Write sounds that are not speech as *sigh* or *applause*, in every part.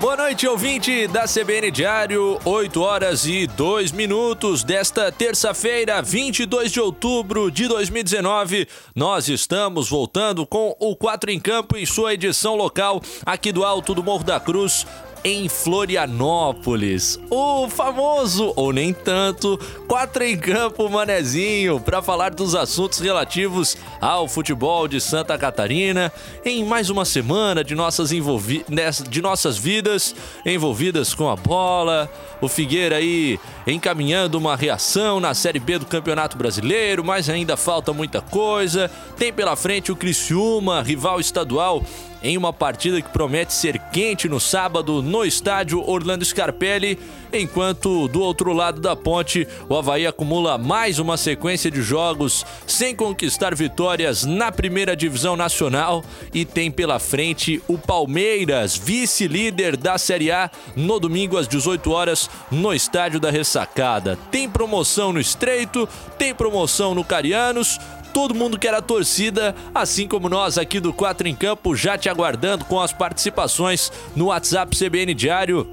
Boa noite, ouvinte da CBN Diário, 8 horas e 2 minutos desta terça-feira, 22 de outubro de 2019. Nós estamos voltando com o 4 em Campo em sua edição local aqui do Alto do Morro da Cruz, em Florianópolis. O famoso, ou nem tanto, Quatro em Campo Manezinho, para falar dos assuntos relativos ao futebol de Santa Catarina, em mais uma semana de nossas, envolvi de nossas vidas envolvidas com a bola. O Figueira aí encaminhando uma reação na Série B do Campeonato Brasileiro, mas ainda falta muita coisa. Tem pela frente o Criciúma, rival estadual em uma partida que promete ser quente no sábado no estádio Orlando Scarpelli, enquanto do outro lado da ponte o Havaí acumula mais uma sequência de jogos sem conquistar vitórias na primeira divisão nacional e tem pela frente o Palmeiras, vice-líder da Série A, no domingo às 18 horas no estádio da Ressacada. Tem promoção no Estreito, tem promoção no Carianos, todo mundo que era torcida, assim como nós aqui do 4 em Campo, já te aguardando com as participações no WhatsApp CBN Diário.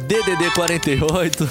DDD 48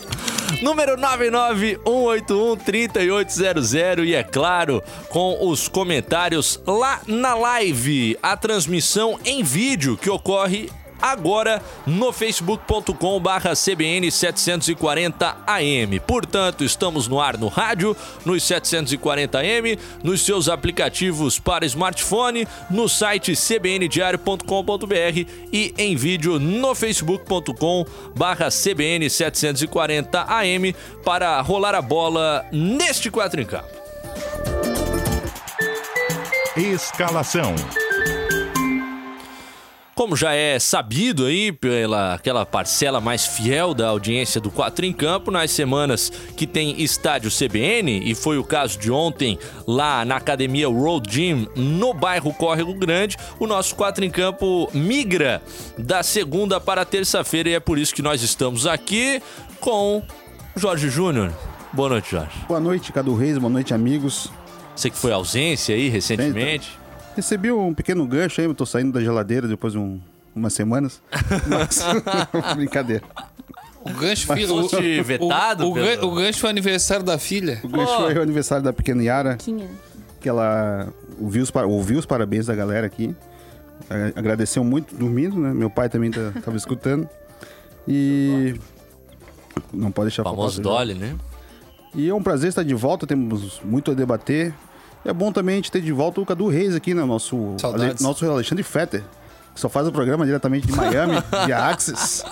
*laughs* número 991813800 e é claro, com os comentários lá na live, a transmissão em vídeo que ocorre agora no facebook.com barra CBN 740AM. Portanto, estamos no ar no rádio, nos 740AM, nos seus aplicativos para smartphone, no site cbndiario.com.br e em vídeo no facebook.com barra CBN 740AM para rolar a bola neste quatro em campo. Escalação. Como já é sabido aí pela aquela parcela mais fiel da audiência do Quatro em Campo, nas semanas que tem estádio CBN, e foi o caso de ontem lá na academia Road Gym, no bairro Córrego Grande, o nosso Quatro em Campo migra da segunda para terça-feira e é por isso que nós estamos aqui com Jorge Júnior. Boa noite, Jorge. Boa noite, Cadu Reis, boa noite, amigos. Você que foi ausência aí recentemente. Recebi um pequeno gancho aí, eu tô saindo da geladeira depois de um, umas semanas. Mas, *laughs* *laughs* brincadeira. O gancho Mas filho, foste vetado O, o, pelo- o gancho foi aniversário da filha. O gancho Oh. foi o aniversário da pequena Yara, que ela ouviu os, ouviu os parabéns da galera aqui. Eh, Agradeceu muito dormindo, né? Meu pai também tá, tava escutando. E. Não pode deixar O famoso faltar, Dolly, né? E é um prazer estar de volta, temos muito a debater. É bom também a gente ter de volta o Cadu Reis aqui, né? Nosso, Saudades. nosso Alexandre Fetter, que só faz o programa diretamente de Miami, de *laughs* Axis.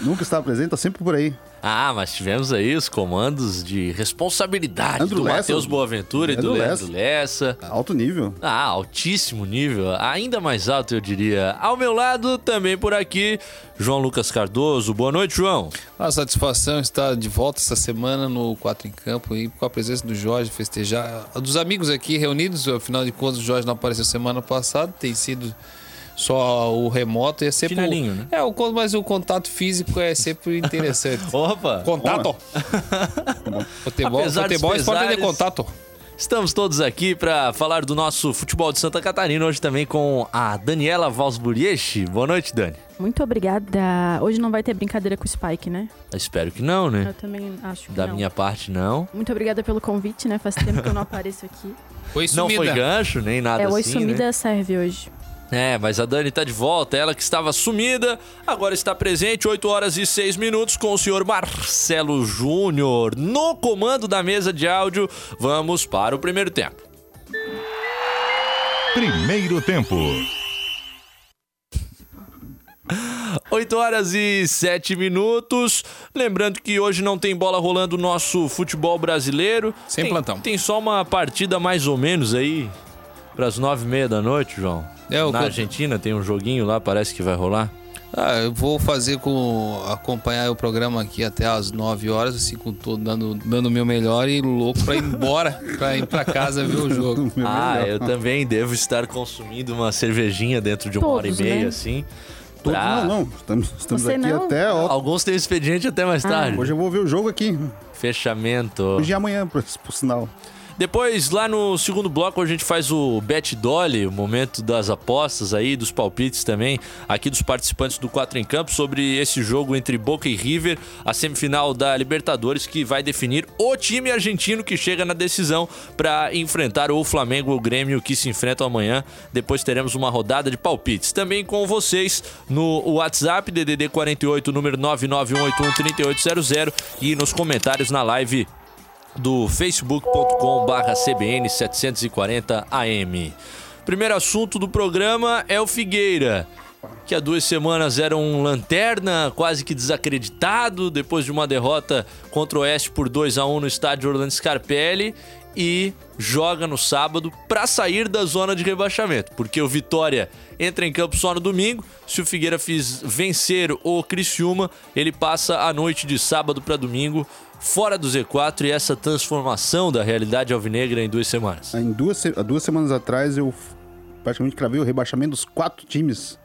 Nunca está presente, tá sempre por aí. Ah, mas tivemos aí os comandos de responsabilidade Andrew do. Matheus Boaventura e do Andrew Leandro Lessa. Alto nível. Ah, altíssimo nível, ainda mais alto eu diria. Ao meu lado, também por aqui, João Lucas Cardoso. Boa noite, João. Uma satisfação estar de volta essa semana no Quatro em Campo e com a presença do Jorge, festejar. Dos amigos aqui reunidos, afinal de contas, o Jorge não apareceu semana passada, tem sido só o remoto. É sempre Chinelinho, o, né? É, o, mas o contato físico é sempre interessante. *laughs* Opa! Contato! *laughs* Futebol, Apesar futebol é esporte de pesares. contato. Estamos todos aqui para falar do nosso futebol de Santa Catarina, hoje também com a Daniela Valsburiechi. Boa noite, Dani. Muito obrigada. Hoje não vai ter brincadeira com o Spike, né? Espero que não, né? Eu também acho que Da não. minha parte, não. Muito obrigada pelo convite, né? Faz tempo que eu não *laughs* apareço aqui. Oi, Não sumida. foi gancho, nem nada é, Oi assim, Sumida né? serve hoje. É, mas a Dani tá de volta, ela que estava sumida, agora está presente, 8 horas e 6 minutos, com o senhor Marcelo Júnior no comando da mesa de áudio. Vamos para o primeiro tempo. Primeiro tempo. 8 horas e 7 minutos. Lembrando que hoje não tem bola rolando o nosso futebol brasileiro. Sem tem, plantão. Tem só uma partida mais ou menos aí, para as 9 e meia da noite, João. É, o Na Argentina tem um joguinho lá, parece que vai rolar. Ah, eu vou fazer com acompanhar o programa aqui até às 9 horas, assim, com todo dando dando o meu melhor e louco para ir embora, *laughs* para ir para casa ver o jogo. *laughs* Ah, eu *laughs* também devo estar consumindo uma cervejinha dentro de uma Todos, hora e meia, né? assim. Todos pra- não, não. Estamos, estamos Você aqui não? até. Ó, Alguns têm expediente até mais tarde. hoje eu vou ver o jogo aqui. Fechamento. Hoje e amanhã, por, por sinal. Depois, lá no segundo bloco, a gente faz o Bet Dolly, o momento das apostas aí, dos palpites também, aqui dos participantes do 4 em Campo, sobre esse jogo entre Boca e River, a semifinal da Libertadores, que vai definir o time argentino que chega na decisão para enfrentar o Flamengo ou o Grêmio, que se enfrentam amanhã. Depois teremos uma rodada de palpites. Também com vocês no WhatsApp, DDD 48, número 991813800 e nos comentários na live do facebook.com barra CBN 740 AM. Primeiro assunto do programa é o Figueira, que há duas semanas era um lanterna, quase que desacreditado, depois de uma derrota contra o Oeste por 2 a 1 no estádio Orlando Scarpelli e joga no sábado para sair da zona de rebaixamento, porque o Vitória entra em campo só no domingo. Se o Figueira fiz vencer o Criciúma, ele passa a noite de sábado para domingo fora do Z4 e essa transformação da realidade alvinegra em duas semanas. Em duas, duas semanas atrás eu praticamente cravei o rebaixamento dos quatro times.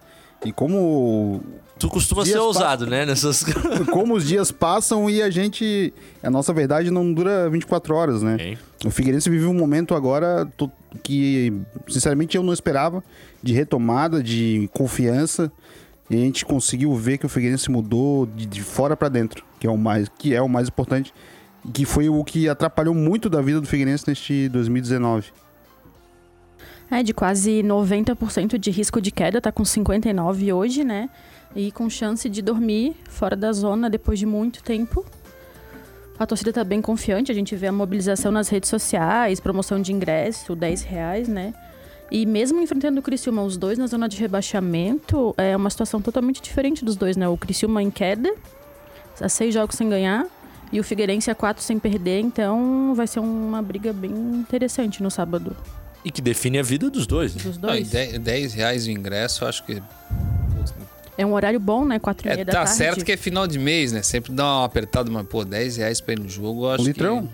E como, Tu costuma ser ousado, né? Nessas. *laughs* como os dias passam e a gente. A nossa verdade não dura 24 horas, né? Hein? O Figueirense vive um momento agora que, sinceramente, eu não esperava de retomada, de confiança. E a gente conseguiu ver que o Figueirense mudou de, de fora para dentro, que é o mais, que é o mais importante, que foi o que atrapalhou muito da vida do Figueirense neste 2019. É, de quase 90% de risco de queda, tá com 59 hoje, né? E com chance de dormir fora da zona depois de muito tempo. A torcida tá bem confiante, a gente vê a mobilização nas redes sociais, promoção de ingresso, 10 reais, né? E mesmo enfrentando o Criciúma, os dois na zona de rebaixamento, é uma situação totalmente diferente dos dois, né? O Criciúma em queda, a seis jogos sem ganhar, e o Figueirense a quatro sem perder, então vai ser uma briga bem interessante no sábado E que define a vida dos dois, né? dos Não, e dois. 10, 10 reais o ingresso, acho que. É um horário bom, né? Quatro e É, meia tá da tarde. certo que é final de mês, né? Sempre dá uma apertada, mas, pô, 10 reais pra ir no jogo, eu acho Um litrão? que.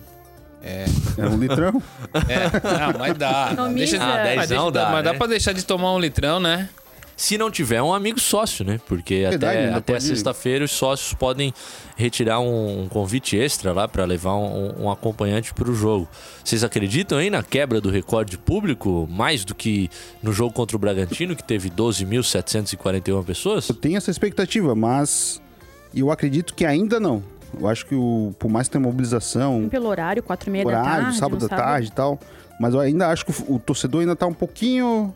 É. É um litrão. *laughs* É, não, mas dá. Economiza. Deixa, Ah, mas dezão deixa- dá, Mas dá né? pra deixar de tomar um litrão, né? Se não tiver um amigo sócio, né? Porque Verdade, até, até pode- sexta-feira os sócios podem retirar um, um convite extra lá para levar um, um acompanhante para o jogo. Vocês acreditam aí na quebra do recorde público mais do que no jogo contra o Bragantino, que teve 12.741 pessoas? Eu tenho essa expectativa, mas eu acredito que ainda não. Eu acho que o, por mais que tenha mobilização, Pelo horário, quatro e meia da horário, tarde. sábado da tarde e tal, mas eu ainda acho que o, o torcedor ainda tá um pouquinho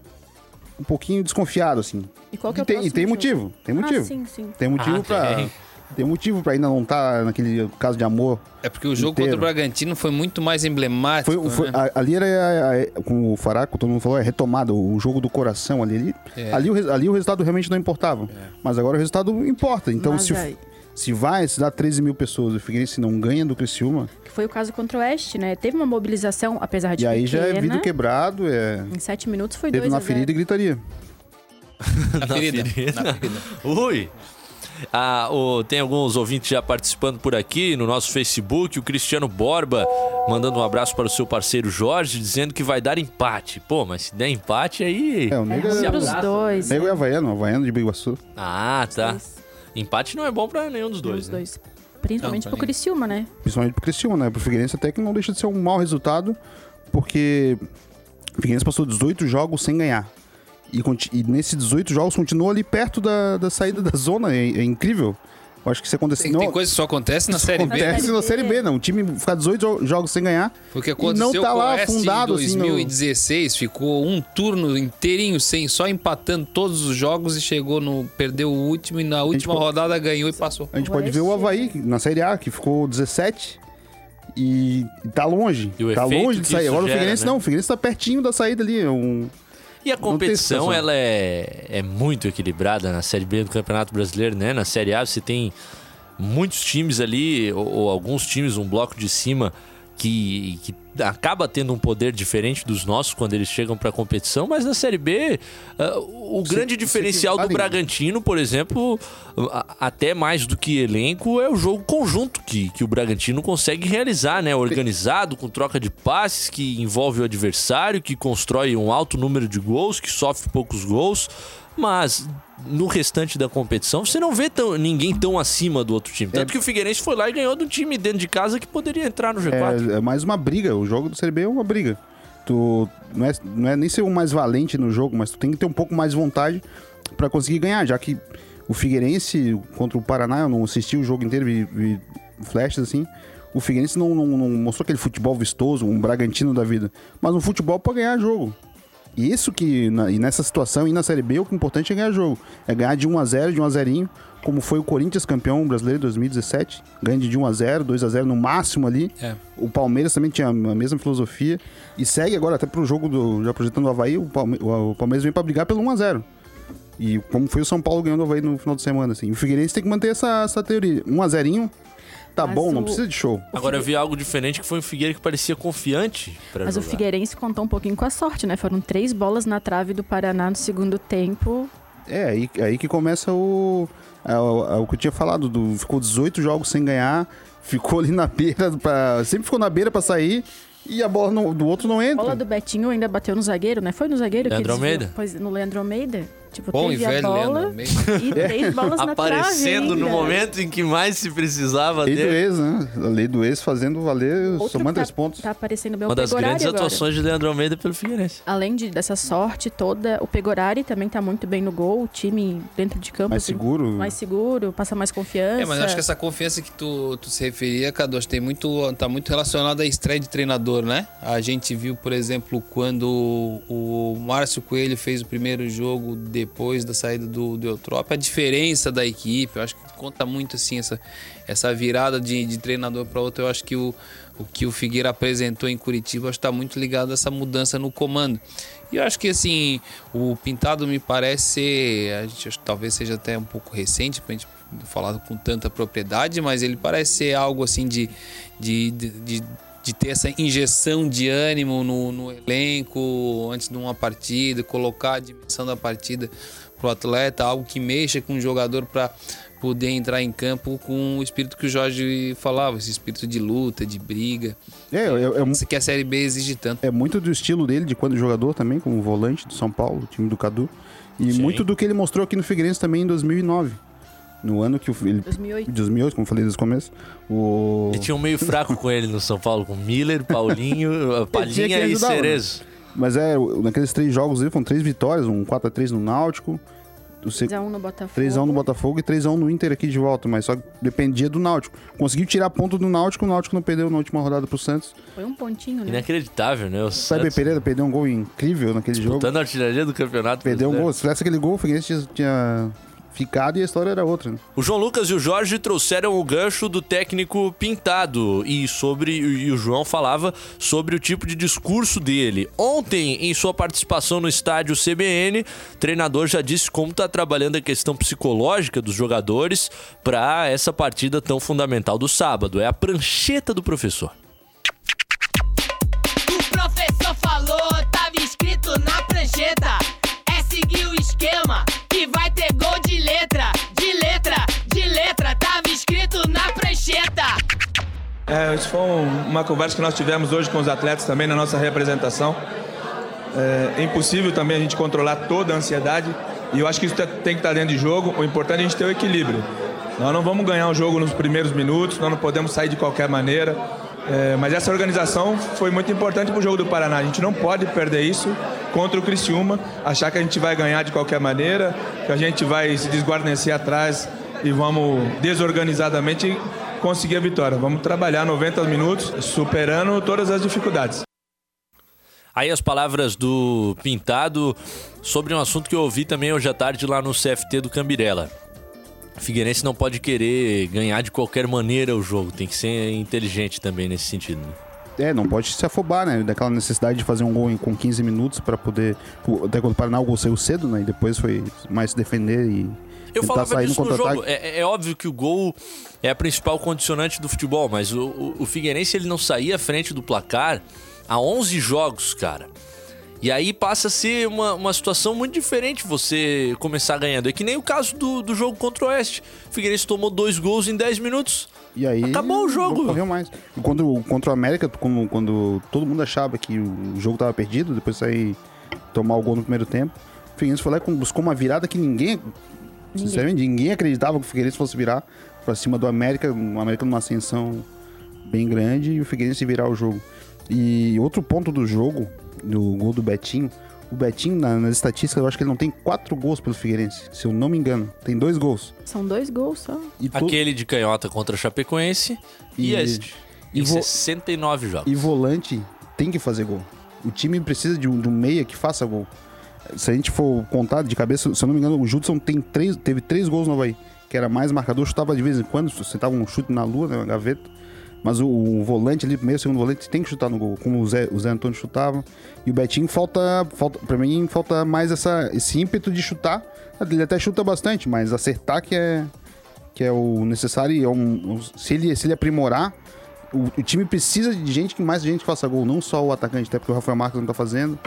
um pouquinho desconfiado assim. E qual que é e o tem, e tem jogo? motivo, tem motivo. Ah, sim, sim. Tem motivo Ah, pra tem. tem motivo para ainda não estar naquele caso de amor. É porque o jogo Inteiro. contra o Bragantino foi muito mais emblemático. Foi, foi- né? a- ali era a- a- como o Faraco, todo mundo falou, é retomada, o jogo do coração ali, ali, É. ali, o, ali o resultado realmente não importava. Mas agora o resultado importa. Então Mas se, o- aí- se vai, se dá 13 mil pessoas, o Figueirense não ganha do Criciúma, Que foi o caso contra o Oeste, né? Teve uma mobilização, apesar de e aí pequena. já é vidro quebrado, é Em sete minutos foi dedo dois na a zero. ferida e gritaria. *laughs* na, ferida, Na ferida. Ui! Ah, o- tem alguns ouvintes já participando por aqui no nosso Facebook. O Cristiano Borba mandando um abraço para o seu parceiro Jorge, dizendo que vai dar empate. Pô, mas se der empate aí. É, o É Nego ruim é, pros dois. Nego é Havaiano, Havaiano de Biguaçu. Ah, tá. Empate não é bom para nenhum dos dois. Os né? dois. Principalmente Não, pro pra Criciúma, né? Principalmente pro Criciúma, né? Pro Figueirense até que não deixa de ser um mau resultado, porque o Figueirense passou 18 jogos sem ganhar. E, e nesses 18 jogos continuou ali perto da, da saída da zona. É, é incrível. Eu acho que isso aconteceu. Tem, tem coisa que só acontece na Série B. acontece na Série B, não. O time ficar 18 jo- jogos sem ganhar. Porque E aconteceu não tá o lá afundado, em assim, no- 2016, ficou um turno inteirinho sem, só empatando todos os jogos e chegou no. Perdeu o último e na última pode- rodada ganhou e passou. A gente O pode ver o Oeste- Havaí na Série A, que ficou 17. E tá longe. E o tá longe de sair. Agora o gera, Figueirense né? não. O Figueirense tá pertinho da saída ali. É um... E a competição, ela é, é muito equilibrada na Série B do Campeonato Brasileiro, né? Na Série A você tem muitos times ali, ou, ou alguns times, um bloco de cima, que, que acaba tendo um poder diferente dos nossos quando eles chegam para a competição, mas na Série B, uh, o se, grande diferencial do Bragantino, por exemplo, até mais do que elenco, é o jogo conjunto que, que o Bragantino consegue realizar, né? Organizado, com troca de passes, que envolve o adversário, que constrói um alto número de gols, que sofre poucos gols. Mas no restante da competição, você não vê tão, ninguém tão acima do outro time. Tanto é. que o Figueirense foi lá e ganhou do time dentro de casa que poderia entrar no G4. É, é mais uma briga. O jogo do Série B é uma briga. Tu não é, não é nem ser o mais valente no jogo, mas tu tem que ter um pouco mais vontade para conseguir ganhar, já que o Figueirense contra o Paraná, eu não assisti o jogo inteiro, vi, vi flashes assim. O Figueirense não, não, não, mostrou aquele futebol vistoso, um Bragantino da vida, mas um futebol para ganhar jogo. E isso que, na, e nessa situação, e na Série B, o que é importante é ganhar jogo. É ganhar de 1 a 0 de 1 a 0 como foi o Corinthians campeão brasileiro em 2017. Ganha de 1 a 0 2 a 0 no máximo ali. É. O Palmeiras também tinha a mesma filosofia. E segue agora até pro jogo do. Já projetando o Havaí, o, Palme, o Palmeiras vem para brigar pelo 1 a 0 E como foi o São Paulo ganhando o Havaí no final de semana, assim. O Figueirense tem que manter essa, essa teoria. 1 a 0 Tá Mas bom, o... não precisa de show. Agora eu vi algo diferente que foi um Figueira que parecia confiante Mas jogar. o Figueirense contou um pouquinho com a sorte, né? Foram três bolas na trave do Paraná no segundo tempo. É, aí, aí que começa o, é, o, é o que eu tinha falado, do, ficou 18 jogos sem ganhar, ficou ali na beira, pra, sempre ficou na beira para sair e a bola no, do outro não entra. A bola do Betinho ainda bateu no zagueiro, né? Foi no zagueiro Leandro que Almeida. Pois, no Leandro Almeida. Tipo, Bom teve e velho a bola e três bolas na Aparecendo no momento em que mais se precisava lei dele. Lei do ex, né? A lei do ex fazendo valer, Outro somando tá, três pontos. Tá aparecendo bem Uma o das grandes agora. atuações de Leandro Almeida pelo Figueirense. Além de, dessa sorte toda, o Pegorari também tá muito bem no gol. O time dentro de campo. Mais assim, seguro. Mais seguro, passa mais confiança. É, mas eu acho que essa confiança que tu, tu se referia, Cadu, tem muito, tá muito relacionada à estreia de treinador, né? A gente viu, por exemplo, quando o Márcio Coelho fez o primeiro jogo depois da saída do, do Eutrópio, a diferença da equipe, eu acho que conta muito assim essa, essa virada de, de treinador para outro. Eu acho que o, o que o Figueira apresentou em Curitiba está muito ligado a essa mudança no comando. E eu acho que assim, o Pintado me parece ser, a gente talvez seja até um pouco recente para a gente falar com tanta propriedade, mas ele parece ser algo assim de, de, de, de de ter essa injeção de ânimo no, no, elenco antes de uma partida, colocar a dimensão da partida para o atleta, algo que mexa com o jogador para poder entrar em campo com o espírito que o Jorge falava, esse espírito de luta, de briga. É, é, é, Isso que a Série B exige tanto. É muito do estilo dele, de quando jogador também, como volante do São Paulo, time do Cadu. E Sim. muito do que ele mostrou aqui no Figueirense também em 2009. No ano que o ele, 2008. 2008, como falei desde o começo. O... Ele tinha um meio fraco com ele no São Paulo, com Miller, Paulinho, *laughs* Palhinha e né? Cerezo. Né? Mas é, naqueles três jogos aí foram três vitórias, um 4x3 no Náutico. 3x1 no Botafogo. 3x1 no Botafogo e 3x1 no Inter aqui de volta, mas só dependia do Náutico. Conseguiu tirar ponto do Náutico, o Náutico não perdeu na última rodada pro Santos. Foi um pontinho, né? Inacreditável, né? O Sabe, Pereira perdeu um gol incrível naquele jogo. Disputando a artilharia do campeonato. Perdeu um gol. Se tivesse aquele gol, o Figueirense tinha ficado e a história era outra. Né? O João Lucas e o Jorge trouxeram o gancho do técnico pintado e sobre e o João falava sobre o tipo de discurso dele. Ontem, em sua participação no estádio CBN, o treinador já disse como está trabalhando a questão psicológica dos jogadores para essa partida tão fundamental do sábado. É a prancheta do professor. O professor falou, estava escrito na prancheta. É seguir o esquema que vai ter gol de É, isso foi uma conversa que nós tivemos hoje com os atletas também na nossa representação. É, é impossível também a gente controlar toda a ansiedade e eu acho que isso tem que estar dentro de jogo. O importante é a gente ter o equilíbrio. Nós não vamos ganhar o jogo nos primeiros minutos, nós não podemos sair de qualquer maneira. É, mas essa organização foi muito importante para o jogo do Paraná. A gente não pode perder isso contra o Criciúma, achar que a gente vai ganhar de qualquer maneira, que a gente vai se desguarnecer atrás e vamos desorganizadamente conseguir a vitória. Vamos trabalhar 90 minutos superando todas as dificuldades. Aí as palavras do Pintado sobre um assunto que eu ouvi também hoje à tarde lá no CFT do Cambirela. Figueirense não pode querer ganhar de qualquer maneira o jogo, tem que ser inteligente também nesse sentido. Né? É, não pode se afobar, né? Daquela necessidade de fazer um gol com 15 minutos para poder. Até quando o Paraná o gol saiu cedo, né? E depois foi mais se defender e, Eu falava no disso no contra-ataque. jogo. É, é óbvio que o gol é a principal condicionante do futebol, mas o, o, o Figueirense ele não saía à frente do placar há 11 jogos, cara. E aí passa a ser uma, uma situação muito diferente você começar ganhando. É que nem o caso do, do jogo contra o Oeste. O Figueirense tomou dois gols em 10 minutos. E aí. Acabou o jogo. Não correu mais. E quando, contra o América, como, quando todo mundo achava que o jogo tava perdido, depois de sair tomar o gol no primeiro tempo, o Figueirense foi lá e buscou uma virada que ninguém. Sinceramente, ninguém acreditava que o Figueirense fosse virar pra cima do América, o América numa ascensão bem grande e o Figueirense virar o jogo. E outro ponto do jogo, do gol do Betinho, o Betinho, na- nas estatísticas, eu acho que ele não tem quatro gols pelo Figueirense, se eu não me engano. Tem dois gols. São dois gols só. E to- Aquele de canhota contra a Chapecoense e, E- este. e Em vo- 69 jogos. E volante tem que fazer gol. O time precisa de um, de um meia que faça gol. Se a gente for contar de cabeça, se eu não me engano, o Judson tem três, teve três gols no Havaí. Que era mais marcador, chutava de vez em quando, sentava um chute na lua, né, uma gaveta. Mas o, o volante ali, primeiro, segundo volante, tem que chutar no gol, como o Zé, o Zé Antônio chutava. E o Betinho falta, falta para mim, falta mais essa, esse ímpeto de chutar. Ele até chuta bastante, mas acertar que é, que é o necessário. É um, se, ele, se ele aprimorar, o, o time precisa de gente que mais gente faça gol, não só o atacante, até porque o Rafael Marques não tá fazendo.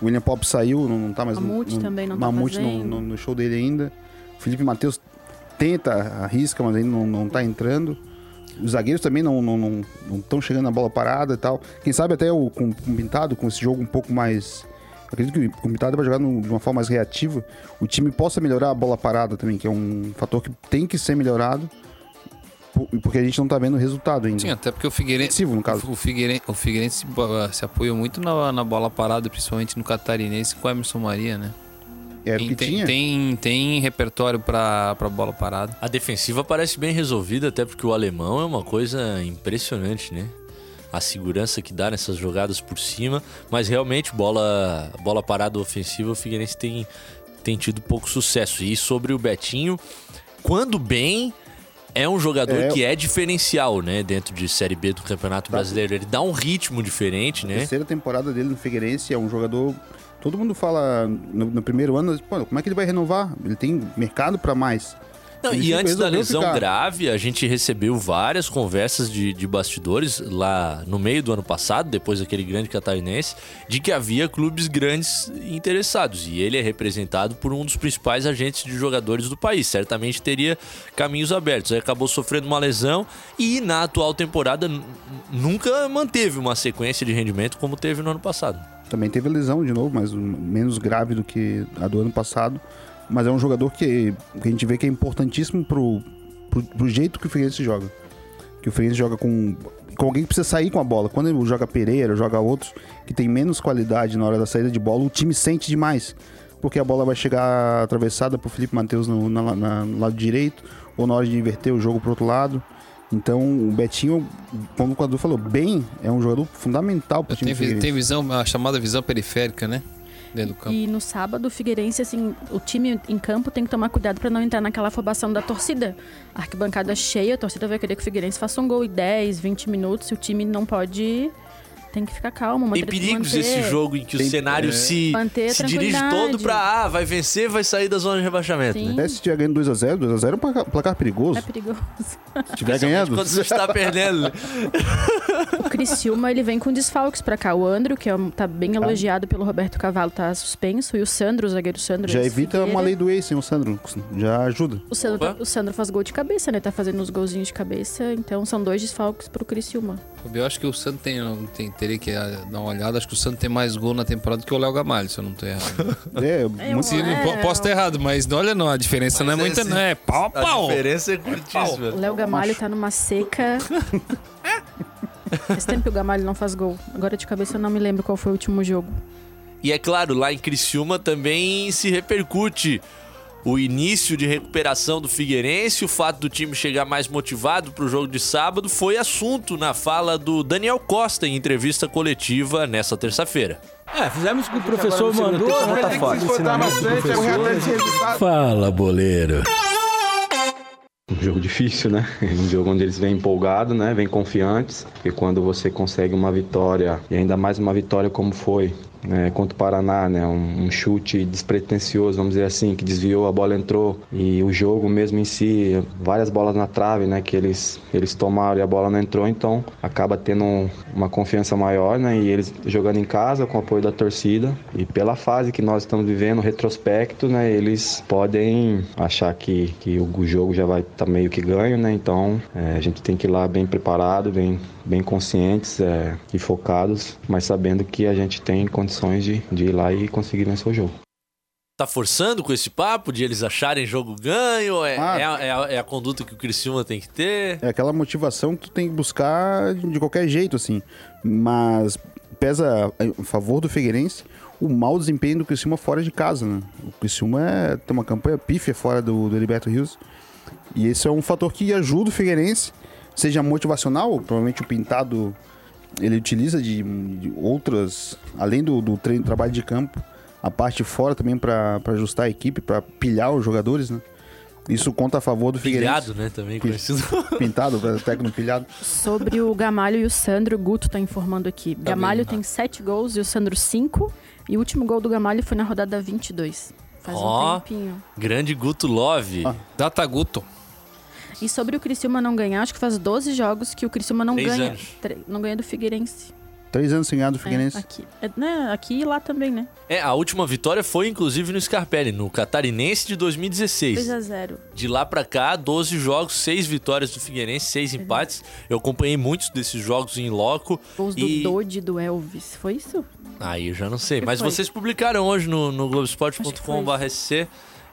O William Pop saiu, não, não tá mais Mamute no, também não tá Mamute no, fazendo. no- no show dele ainda. O Felipe Matheus tenta, arrisca, mas ainda não, não tá entrando. Os zagueiros também não estão não, não, tão chegando na bola parada e tal. Quem sabe até o, com, com o Pintado, com esse jogo um pouco mais. Acredito que o Pintado vai jogar no- de uma forma mais reativa. O time possa melhorar a bola parada também, que é um fator que tem que ser melhorado. por- Porque a gente não tá vendo o resultado ainda. Sim, até porque o Figueirense, no caso. o Figueirense, o Figueirense se, bo- se apoiou muito na, na bola parada, principalmente no Catarinense com o Emerson Maria, né? Era o Tem, que tem, tinha. tem, tem repertório pra, pra bola parada. A defensiva parece bem resolvida, até porque o alemão é uma coisa impressionante, né? A segurança que dá nessas jogadas por cima, mas realmente bola, bola parada ofensiva, o Figueirense tem, tem tido pouco sucesso. E sobre o Betinho, quando bem, é um jogador É. que é diferencial, né? Dentro de Série B do Campeonato Brasileiro. Ele dá um ritmo diferente, né? Terceira temporada dele no Figueirense é um jogador. Todo mundo fala no, no primeiro ano, pô, como é que ele vai renovar? Ele tem mercado pra mais. Não, e antes da lesão ficar. grave, a gente recebeu várias conversas de, de bastidores lá no meio do ano passado, depois daquele grande catarinense, de que havia clubes grandes interessados. E ele é representado por um dos principais agentes de jogadores do país. Certamente teria caminhos abertos. Aí acabou sofrendo uma lesão e na atual temporada nunca manteve uma sequência de rendimento como teve no ano passado. Também teve lesão de novo, mas menos grave do que a do ano passado. Mas é um jogador que, que a gente vê que é importantíssimo pro, pro, pro jeito que o Figueirense joga. Que o Figueirense joga com, com alguém que precisa sair com a bola. Quando ele joga Pereira, joga outros que tem menos qualidade na hora da saída de bola, o time sente demais. Porque a bola vai chegar atravessada pro Felipe Matheus no, na- na- no lado direito, ou na hora de inverter o jogo pro outro lado. Então, o Betinho, como o Cadu falou, bem, é um jogador fundamental pro time Tem, tem visão, a chamada visão periférica, né? Dentro do campo. E no sábado, o Figueirense, assim, o time em campo tem que tomar cuidado pra não entrar naquela afobação da torcida. A arquibancada cheia, a torcida vai querer que o Figueirense faça um gol em 10, 20 minutos, e o time não pode. Tem que ficar calmo, Tem perigos manter- esse jogo em que o Tem- cenário é. se, Manter se dirige todo pra ah, vai vencer, vai sair da zona de rebaixamento. Sim. Né? Até se tiver ganhando 2x0, 2x0 é um placar, placar perigoso. É perigoso. Se tiver ganhando. Quando você está perdendo. *laughs* O Criciúma, ele vem com desfalques pra cá. O Andro, que é tá bem elogiado pelo Roberto Cavalo, tá suspenso. E o Sandro, o zagueiro Sandro. Já evita Figueira. uma lei do ex, hein, o Sandro. Já ajuda. O Sandro, Opa. tá- o Sandro faz gol de cabeça, né? Tá fazendo os golzinhos de cabeça. Então são dois desfalques pro Criciúma. Eu acho que o Santos tem, tem, teria que ah, dar uma olhada. Acho que o Santos tem mais gol na temporada do que o Léo Gamalho, se eu não tô errado. *laughs* É, É, muito- É. po- Posso estar errado, mas olha, não, a diferença não é Mas muita, esse- não. É pau a A pau. diferença é curtíssima. O Léo Gamalho tá numa seca. *laughs* Faz tempo que o Gamalho não faz gol. Agora de cabeça eu não me lembro qual foi o último jogo. E é claro, lá em Criciúma também se repercute o início de recuperação do Figueirense, o fato do time chegar mais motivado para o jogo de sábado foi assunto na fala do Daniel Costa em entrevista coletiva nessa terça-feira. É, fizemos o que o professor mandou? Tá fora. Fala, boleiro. Um jogo difícil, né? *laughs* Um jogo onde eles vêm empolgados, né? Vêm confiantes. Porque quando você consegue uma vitória, e ainda mais uma vitória como foi, é, contra o Paraná, né? Um, um, chute despretensioso, vamos dizer assim, que desviou, a bola entrou e o jogo mesmo em si, várias bolas na trave, né? Que eles, eles tomaram e a bola não entrou, então acaba tendo um, uma confiança maior, né? E eles jogando em casa com o apoio da torcida e pela fase que nós estamos vivendo, retrospecto, né? Eles podem achar que, que o jogo já vai estar tá meio que ganho, né? Então é, a gente tem que ir lá bem preparado, bem, bem conscientes é, e focados, mas sabendo que a gente tem condições de, de ir lá e conseguir vencer o jogo. Tá forçando com esse papo de eles acharem jogo ganho? É, ah, é, a, é, a, é, a, conduta que o Criciúma tem que ter? É aquela motivação que tu tem que buscar de qualquer jeito, assim. Mas pesa a favor do Figueirense o mau desempenho do Criciúma fora de casa, né? O Criciúma é, tem uma campanha pífia fora do, do Heriberto Rios. E esse é um fator que ajuda o Figueirense, seja motivacional, provavelmente o Pintado ele utiliza de, de outras, além do, do treino, trabalho de campo, a parte fora também para ajustar a equipe, para pilhar os jogadores, né? Isso conta a favor do Figueirense. Pilhado, né? Também conhecido. *laughs* Pintado, técnico pilhado. Sobre o Gamalho e o Sandro, o Guto tá informando aqui. Tá Gamalho bem, tem sete gols e o Sandro cinco. E o último gol do Gamalho foi na rodada 22. Faz oh, um tempinho. Grande Guto Love. Ah. Data Guto. E sobre o Criciúma não ganhar, acho que faz 12 jogos que o Criciúma não Três ganha. Não ganha do Figueirense. Três anos sem ganhar do Figueirense. É, aqui, é, né, aqui e lá também, né? É, a última vitória foi inclusive no Scarpelli, no Catarinense de 2016. 2 a 0 De lá pra cá, 12 jogos, 6 vitórias do Figueirense, 6 empates. Eu acompanhei muitos desses jogos em loco. Gols e... do Dodge do Elvis, foi isso? Aí eu já não sei. Mas foi? vocês publicaram hoje no, no globesport.com.br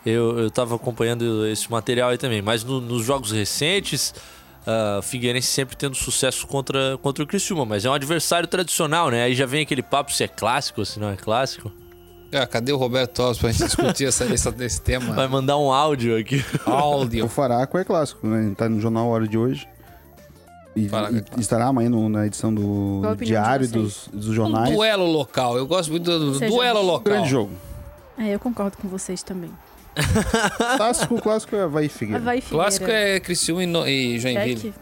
eu, eu tava acompanhando esse material aí também. Mas no, nos jogos recentes, uh, Figueirense sempre tendo sucesso contra, contra o Criciúma. Mas é um adversário tradicional, né? Aí já vem aquele papo se é clássico ou se não é clássico. Ah, cadê o Roberto Alves pra gente discutir essa, essa, esse tema? Vai mandar um áudio aqui. Áudio. O Faraco é clássico, né? Tá no jornal Hora de hoje. E, e estará amanhã no, na edição do diário dos, dos jornais. Um duelo local. Eu gosto muito do, do duelo local. Grande jogo. É, eu concordo com vocês também. *laughs* clássico, clássico é Havaí Figueira. Havaí Figueira. Clássico é Criciúma e, no, e Joinville.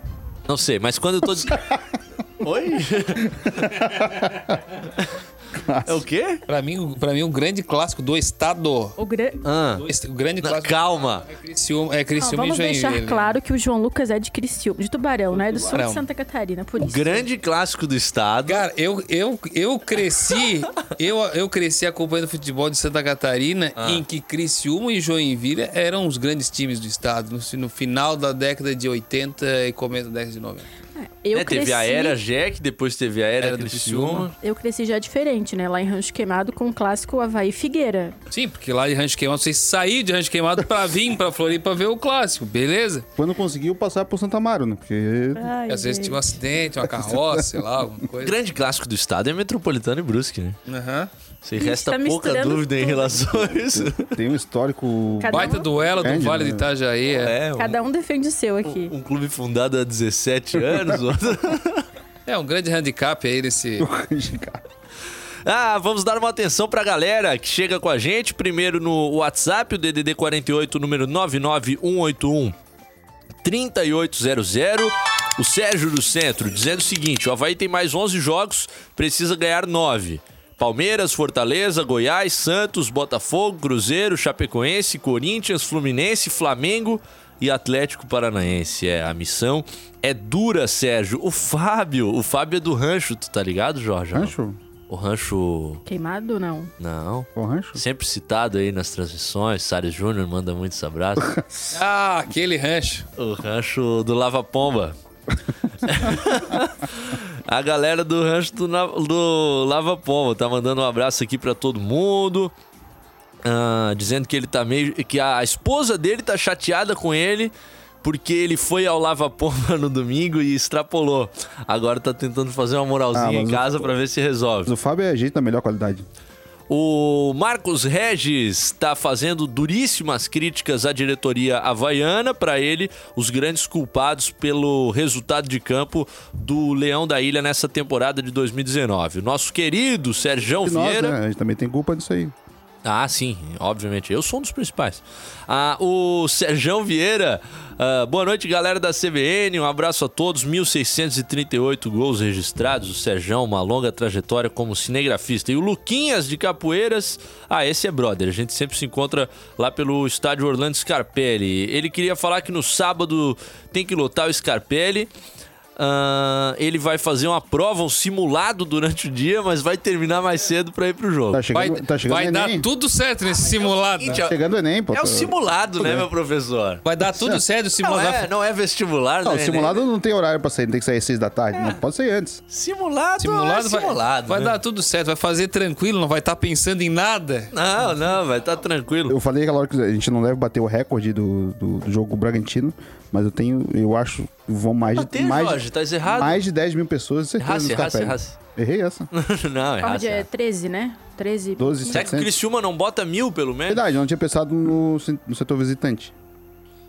Não sei, mas quando eu tô... *laughs* Oi? *laughs* É o quê? Pra mim, pra mim, um grande clássico do estado. O, gra... ah. o grande clássico. calma. É Criciúma, é Criciúma Não, vamos e deixar claro que o João Lucas é de Criciúma, de Tubarão, né? Do sul de Santa Catarina, por isso. Grande clássico do estado. Cara, eu, eu, eu cresci, *laughs* eu, eu cresci acompanhando o futebol de Santa Catarina, ah. em que Criciúma e Joinville eram os grandes times do estado, no, no final da década de 80 e começo da década de 90. Eu é, cresci... Teve a Era Jack, depois teve a Era, era Criciúma. Eu cresci já diferente, né? Lá em Rancho Queimado com o clássico Havaí Figueira. Sim, porque lá em Rancho Queimado vocês saíram de Rancho Queimado pra vir pra Floripa ver o clássico, beleza? Quando conseguiu passar por Santa Amaro, né? Porque... Ai, Às vezes tinha um acidente, uma carroça, sei lá, alguma *laughs* coisa. O grande clássico do estado é Metropolitano e Brusque, né? Aham. Uhum. Você resta tá pouca dúvida tudo. em relação a isso. *laughs* Tem um histórico. Cada Baita um... duelo do Vale né? de Itajaí. É. é Cada um defende o seu aqui. Um, um clube fundado há 17 anos. *laughs* *laughs* é um grande handicap aí nesse. Ah, vamos dar uma atenção pra galera que chega com a gente. Primeiro no WhatsApp, o DDD 48, número 99181 3800. O Sérgio do Centro dizendo o seguinte: o Havaí tem mais 11 jogos, precisa ganhar 9. Palmeiras, Fortaleza, Goiás, Santos, Botafogo, Cruzeiro, Chapecoense, Corinthians, Fluminense, Flamengo e Atlético Paranaense. É, a missão é dura, Sérgio. O Fábio, o Fábio é do rancho, tu tá ligado, Jorge? Rancho? O rancho. Queimado não? Não. O rancho? Sempre citado aí nas transmissões. Salles Júnior manda muitos abraços. *laughs* ah, aquele rancho. O rancho do Lava Pomba. *laughs* a galera do rancho do, do Lava Pomba tá mandando um abraço aqui para todo mundo. Uh, dizendo que ele tá meio. que a esposa dele tá chateada com ele porque ele foi ao Lava Pomba *laughs* no domingo e extrapolou. Agora tá tentando fazer uma moralzinha ah, em casa o... para ver se resolve. Mas o Fábio é jeito da melhor qualidade. O Marcos Regis está fazendo duríssimas críticas à diretoria havaiana. Para ele, os grandes culpados pelo resultado de campo do Leão da Ilha nessa temporada de 2019. O nosso querido Sérgio Vieira. Nós, né? A gente também tem culpa disso aí. Ah, sim, obviamente. Eu sou um dos principais. Ah, o Serjão Vieira. ah, boa noite, galera da CBN. Um abraço a todos. 1.638 gols registrados. O Serjão, uma longa trajetória como cinegrafista. E o Luquinhas de Capoeiras. Ah, esse é brother. A gente sempre se encontra lá pelo estádio Orlando Scarpelli. Ele queria falar que no sábado tem que lotar o Scarpelli. Ah, ele vai fazer uma prova, um simulado durante o dia, mas vai terminar mais cedo pra ir pro jogo. Tá Vai, chegando, tá chegando vai o dar Enem. tudo certo nesse simulado. seguinte, Tá chegando o Enem, pô. É o simulado, né, meu professor? Vai dar tudo certo o Não simulado. é, não é vestibular, Não, né? o simulado não tem horário pra sair, tem que sair às seis da tarde. Não pode sair antes. Simulado, Simulado é vai, simulado. vai né? dar tudo certo, vai fazer tranquilo, não vai estar pensando em nada. Não, não, vai tá tranquilo. Eu falei aquela hora que a gente não deve bater o recorde do, do, do jogo Bragantino, mas eu tenho, eu acho, vão mais de mais, Jorge, tá errado. mais de 10 mil pessoas, certeza. Errasse, errasse, errasse. Errei essa. *laughs* não, é dia é 13, né? 13. 12, Será que o Criciúma não bota mil, pelo menos? Verdade, eu não tinha pensado no, no setor visitante.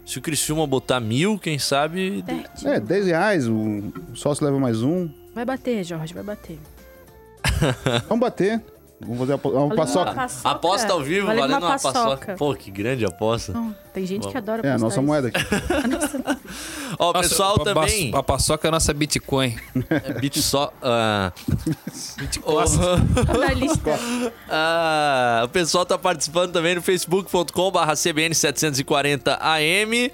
Se o Criciúma botar mil, quem sabe... Pertinho. É, 10 reais, o sócio leva mais um. Vai bater, Jorge, vai bater. Vamos bater. Vamos fazer a, uma paçoca. uma paçoca. Aposta ao vivo, Valendo valendo uma uma paçoca. paçoca. Pô, que grande aposta. Não, tem gente que adora É, a nossa isso. moeda aqui. *laughs* Ó, o Nossa, pessoal a, também... A, a paçoca é a nossa Bitcoin. É bit só... ah, *laughs* Na lista. *laughs* Ah, o pessoal tá participando também no facebook.com.br CBN740AM.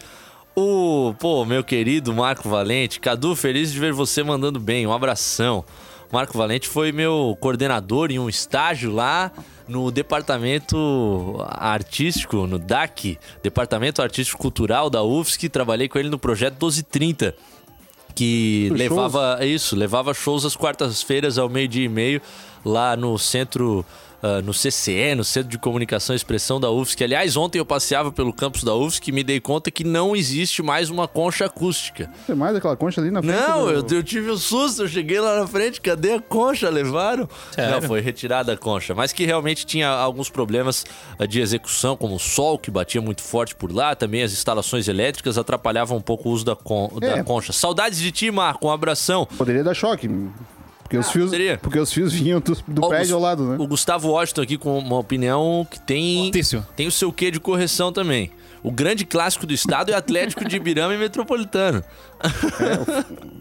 O, pô, meu querido Marco Valente. Cadu, feliz de ver você mandando bem. Um abração. Marco Valente foi meu coordenador em um estágio lá no departamento artístico, no DAC, Departamento Artístico Cultural da UFSC. Trabalhei com ele no projeto 1230 que Shows. levava isso, levava shows às quartas-feiras ao meio-dia e meio lá no centro, ah, no CCE, no Centro de Comunicação e Expressão da UFSC. Aliás, ontem eu passeava pelo campus da UFSC e me dei conta que não existe mais uma concha acústica. Tem mais aquela concha ali na frente. Não, do- eu, eu tive um susto, eu cheguei lá na frente, cadê a concha? Levaram? Sério? Não, foi retirada a concha, mas que realmente tinha alguns problemas ah, de execução, como o sol que batia muito forte por lá, também as instalações elétricas atrapalhavam um pouco o uso da, con- da É. concha. Saudades de ti, Marco, um abração. Poderia dar choque. Porque os fios, porque os fios vinham do, do Ó, o prédio ao lado, né? O Gustavo Washington aqui com uma opinião que tem, tem o seu quê de correção também. O grande clássico do estado é Atlético de Ibirama e Metropolitano.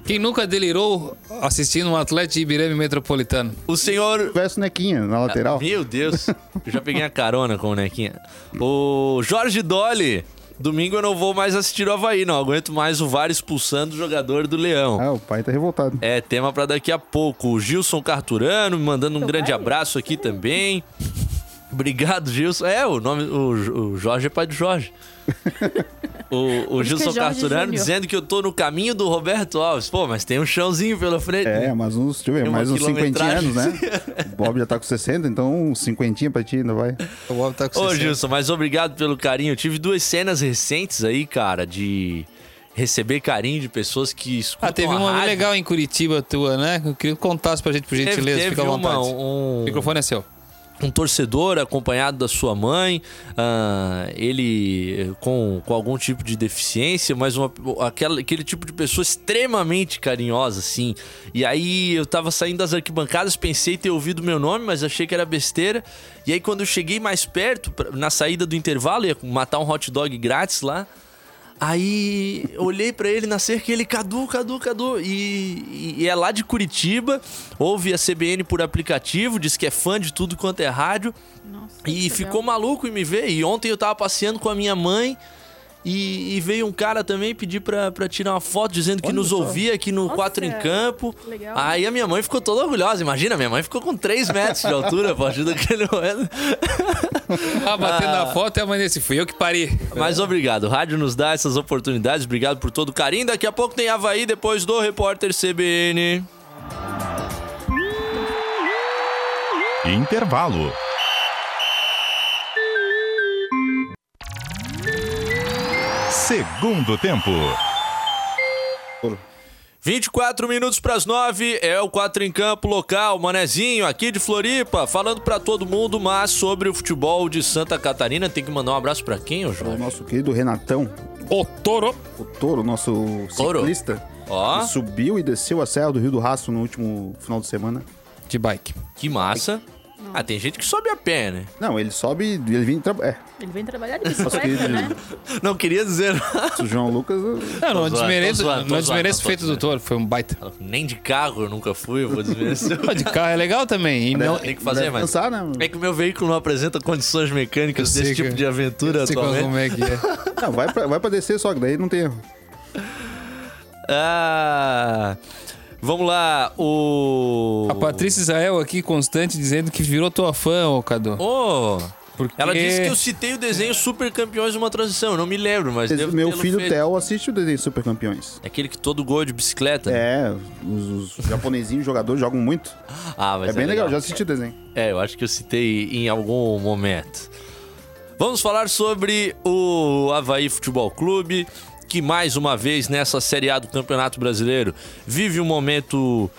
Quem nunca delirou assistindo um Atlético de Ibirama Metropolitano? O senhor Tivesse Nequinha na lateral. Meu Deus, eu já peguei a carona com o Nequinha. O Jorge Dolly. Domingo eu não vou mais assistir o Havaí, não aguento mais o VAR expulsando o jogador do Leão. Ah, o pai tá revoltado. É tema pra daqui a pouco. O Gilson Carturano me mandando um Seu grande pai? abraço aqui também. Obrigado, Gilson. É, o nome. O, o Jorge é pai de Jorge. *laughs* O, o é Gilson Jorge Carturano dizendo que eu tô no caminho do Roberto Alves. Pô, mas tem um chãozinho pela frente. É, mas uns, deixa eu ver, uma mais uns 50 quilometragem. anos, né? O *laughs* Bob já tá com 60, então uns 50 pra ti ainda vai. O Bob tá com Ô, 60. Gilson, mas obrigado pelo carinho. Eu tive duas cenas recentes aí, cara, de receber carinho de pessoas que escutam Ah, teve a uma rádio. legal em Curitiba tua, né? Eu queria que contasse pra gente, por Teve, gentileza. teve Fica à uma, vontade. um, O microfone é seu. Um torcedor acompanhado da sua mãe, ah, ele com, com algum tipo de deficiência, mas uma, aquela, aquele tipo de pessoa extremamente carinhosa, assim. E aí eu tava saindo das arquibancadas, pensei ter ouvido meu nome, mas achei que era besteira. E aí quando eu cheguei mais perto, na saída do intervalo, ia matar um hot dog grátis lá. Aí olhei pra ele na cerca e ele, Cadu, Cadu, Cadu. E, e- é lá de Curitiba, ouve a CBN por aplicativo, diz que é fã de tudo quanto é rádio. Nossa, E ficou legal. maluco em me ver. E ontem eu tava passeando com a minha mãe. E, e veio um cara também pedir pra, pra tirar uma foto, dizendo que Olha nos só. ouvia aqui no Nossa, Quatro em Campo. legal. Aí a minha mãe ficou toda orgulhosa. Imagina, minha mãe ficou com 3 metros de altura a partir daquele momento. Ah, batendo a foto e a mãe desse. Fui eu que parei. Mas obrigado. O rádio nos dá essas oportunidades. Obrigado por todo o carinho. Daqui a pouco tem Havaí depois do repórter CBN. Intervalo. Segundo tempo. 24 minutos para as 9 é o 4 em campo local, Manezinho, aqui de Floripa, falando para todo mundo, mas sobre o futebol de Santa Catarina. Tem que mandar um abraço para quem, ô O Jorge? nosso querido Renatão, O Toro. o Toro, nosso Toro. ciclista, Ó. subiu e desceu a serra do Rio do Rastro no último final de semana. De bike. Que massa. Ah, tem gente que sobe a pé, né? Não, ele sobe, ele vem trabalhar. É, Ele vem trabalhar de bicicleta, querido. né? *laughs* Não queria dizer. o João Lucas. eu- Não, não desmereço, não desmereço o zoando, feito do Toro, foi um baita. Nem de carro eu nunca fui, eu vou desmerecer. De carro é legal também. E não, Tem que fazer, mas. cansar, né? É que o meu veículo não apresenta condições mecânicas Eu desse tipo que- de aventura não sei qual- atualmente. como é que é. *laughs* Não, vai pra, vai pra descer só, que daí não tem erro. Ah, vamos lá, o. A Patrícia Israel aqui, constante, dizendo que virou tua fã, ô Cadu. Oh, Porque... ela disse que eu citei o desenho Super Campeões de uma transição. Eu não me lembro, mas Meu filho feito. Theo assiste o desenho Super Campeões. É Aquele que todo gol é de bicicleta. É, os, os japonesinhos *laughs* jogadores jogam muito. Ah, mas É bem legal, já assisti o desenho. É, eu acho que eu citei em algum momento. Vamos falar sobre o Havaí Futebol Clube, que mais uma vez nessa Série A do Campeonato Brasileiro vive um momento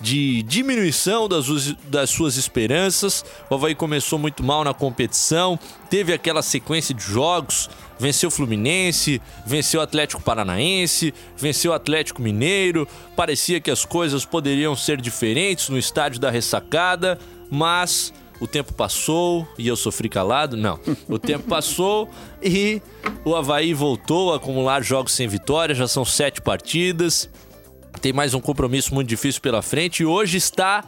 de diminuição das, das suas esperanças. O Havaí começou muito mal na competição, teve aquela sequência de jogos, venceu o Fluminense, venceu o Atlético Paranaense, venceu o Atlético Mineiro. Parecia que as coisas poderiam ser diferentes no estádio da ressacada, mas o tempo passou e eu sofri calado? Não. O tempo *laughs* passou e o Havaí voltou a acumular jogos sem vitória, já são sete partidas. Tem mais um compromisso muito difícil pela frente e hoje está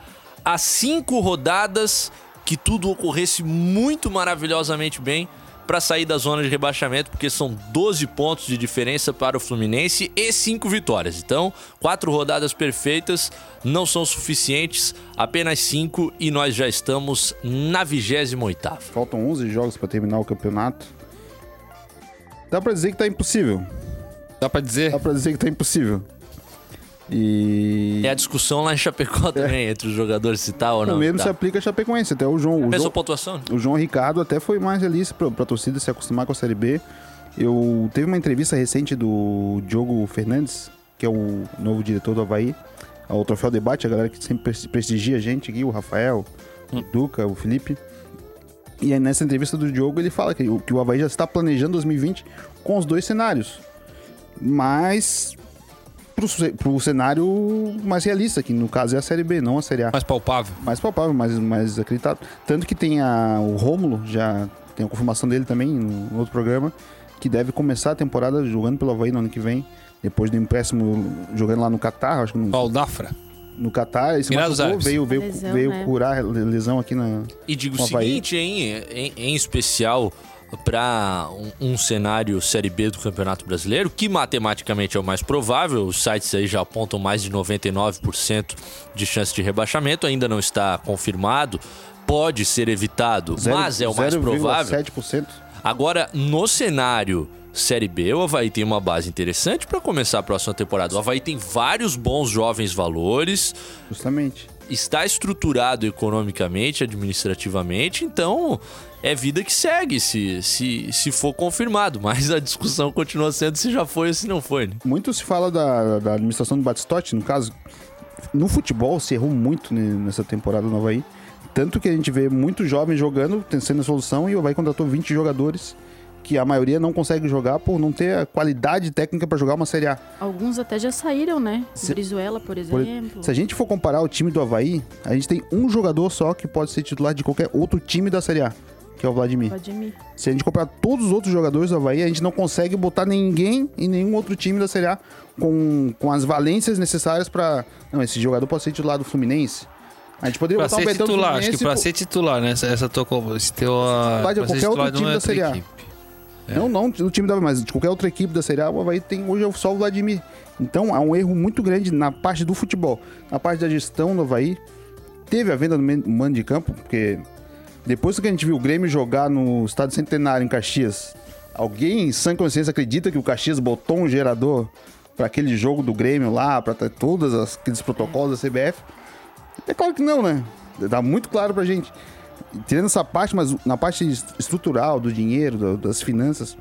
a cinco rodadas que tudo ocorresse muito maravilhosamente bem para sair da zona de rebaixamento, porque são 12 pontos de diferença para o Fluminense e 5 vitórias. Então, quatro rodadas perfeitas não são suficientes, apenas 5 e nós já estamos na 28ª. Faltam 11 jogos pra terminar o campeonato. Dá pra dizer que tá impossível. Dá pra dizer? Dá pra dizer que tá impossível. E. É a discussão lá em Chapecó também, entre os jogadores se tá ou não. o mesmo tá. se aplica a Chapecoense. Até o João. O Mesma João, pontuação? o João Ricardo até foi mais realista pra, pra torcida se acostumar com a Série B. Eu teve uma entrevista recente do Diogo Fernandes, que é o novo diretor do Havaí, ao Troféu Debate, a galera que sempre pres- prestigia a gente aqui, o Rafael, o Duca, o Felipe. E aí nessa entrevista do Diogo ele fala que, o- que o Havaí já está planejando 2020 com os dois cenários. Mas pro, ce- pro cenário mais realista, que no caso é a Série B, não a Série A Mais palpável. mais palpável, mais, mais acreditado. Tanto que tem a, o Rômulo, já tem a confirmação dele também no outro programa, que deve começar a temporada jogando pelo Havaí no ano que vem. Depois do empréstimo jogando lá no Catar, acho que no, no Catar, ele se Emirados machucou, veio, veio, Lesão, veio né? curar a lesão aqui na. E digo o seguinte, hein, em, em especial para um, um cenário Série B do Campeonato Brasileiro, que matematicamente é o mais provável, os sites aí já apontam mais de 99% de chance de rebaixamento, ainda não está confirmado, pode ser evitado, zero- mas é o mais provável. 0,7%. Agora, no cenário Série B, o Havaí tem uma base interessante para começar a próxima temporada. O Havaí tem vários bons jovens valores, Justamente. Está estruturado economicamente, administrativamente, então é vida que segue se, se, se for confirmado. Mas a discussão continua sendo se já foi ou se não foi, né? Muito se fala da, da administração do Batistotti, no caso. No futebol se errou muito né, nessa temporada no Havaí. Tanto que a gente vê muitos jovens jogando, sendo a solução, e o Havaí contratou 20 jogadores que a maioria não consegue jogar por não ter a qualidade técnica para jogar uma Série A. Alguns até já saíram, né? Se- Brizuela, por Por- exemplo. se a gente for comparar o time do Havaí, a gente tem um jogador só que pode ser titular de qualquer outro time da Série A, que é o Vladimir. Vladimir. Se a gente comparar todos os outros jogadores do Havaí, a gente não consegue botar ninguém em nenhum outro time da Série A com, com as valências necessárias para Não, esse jogador pode ser titular do Fluminense. A gente poderia Pra botar um ser do titular, acho Fluminense que pra ser titular, né? Essa, essa tua. Esse teu. Titular de pra ser qualquer outro titular de time da Série A. equipe. Não, não do time da mas de qualquer outra equipe da Série A, o Havaí tem hoje é só o Vladimir. Então há um erro muito grande na parte do futebol. Na parte da gestão do Havaí, teve a venda do mando de campo, porque depois que a gente viu o Grêmio jogar no Estádio Centenário em Caxias, alguém em sã consciência acredita que o Caxias botou um gerador para aquele jogo do Grêmio lá, para todos aqueles protocolos da CBF? É claro que não, né? Dá muito claro pra gente. Tirando essa parte, mas na parte est- estrutural, do dinheiro, do- das finanças,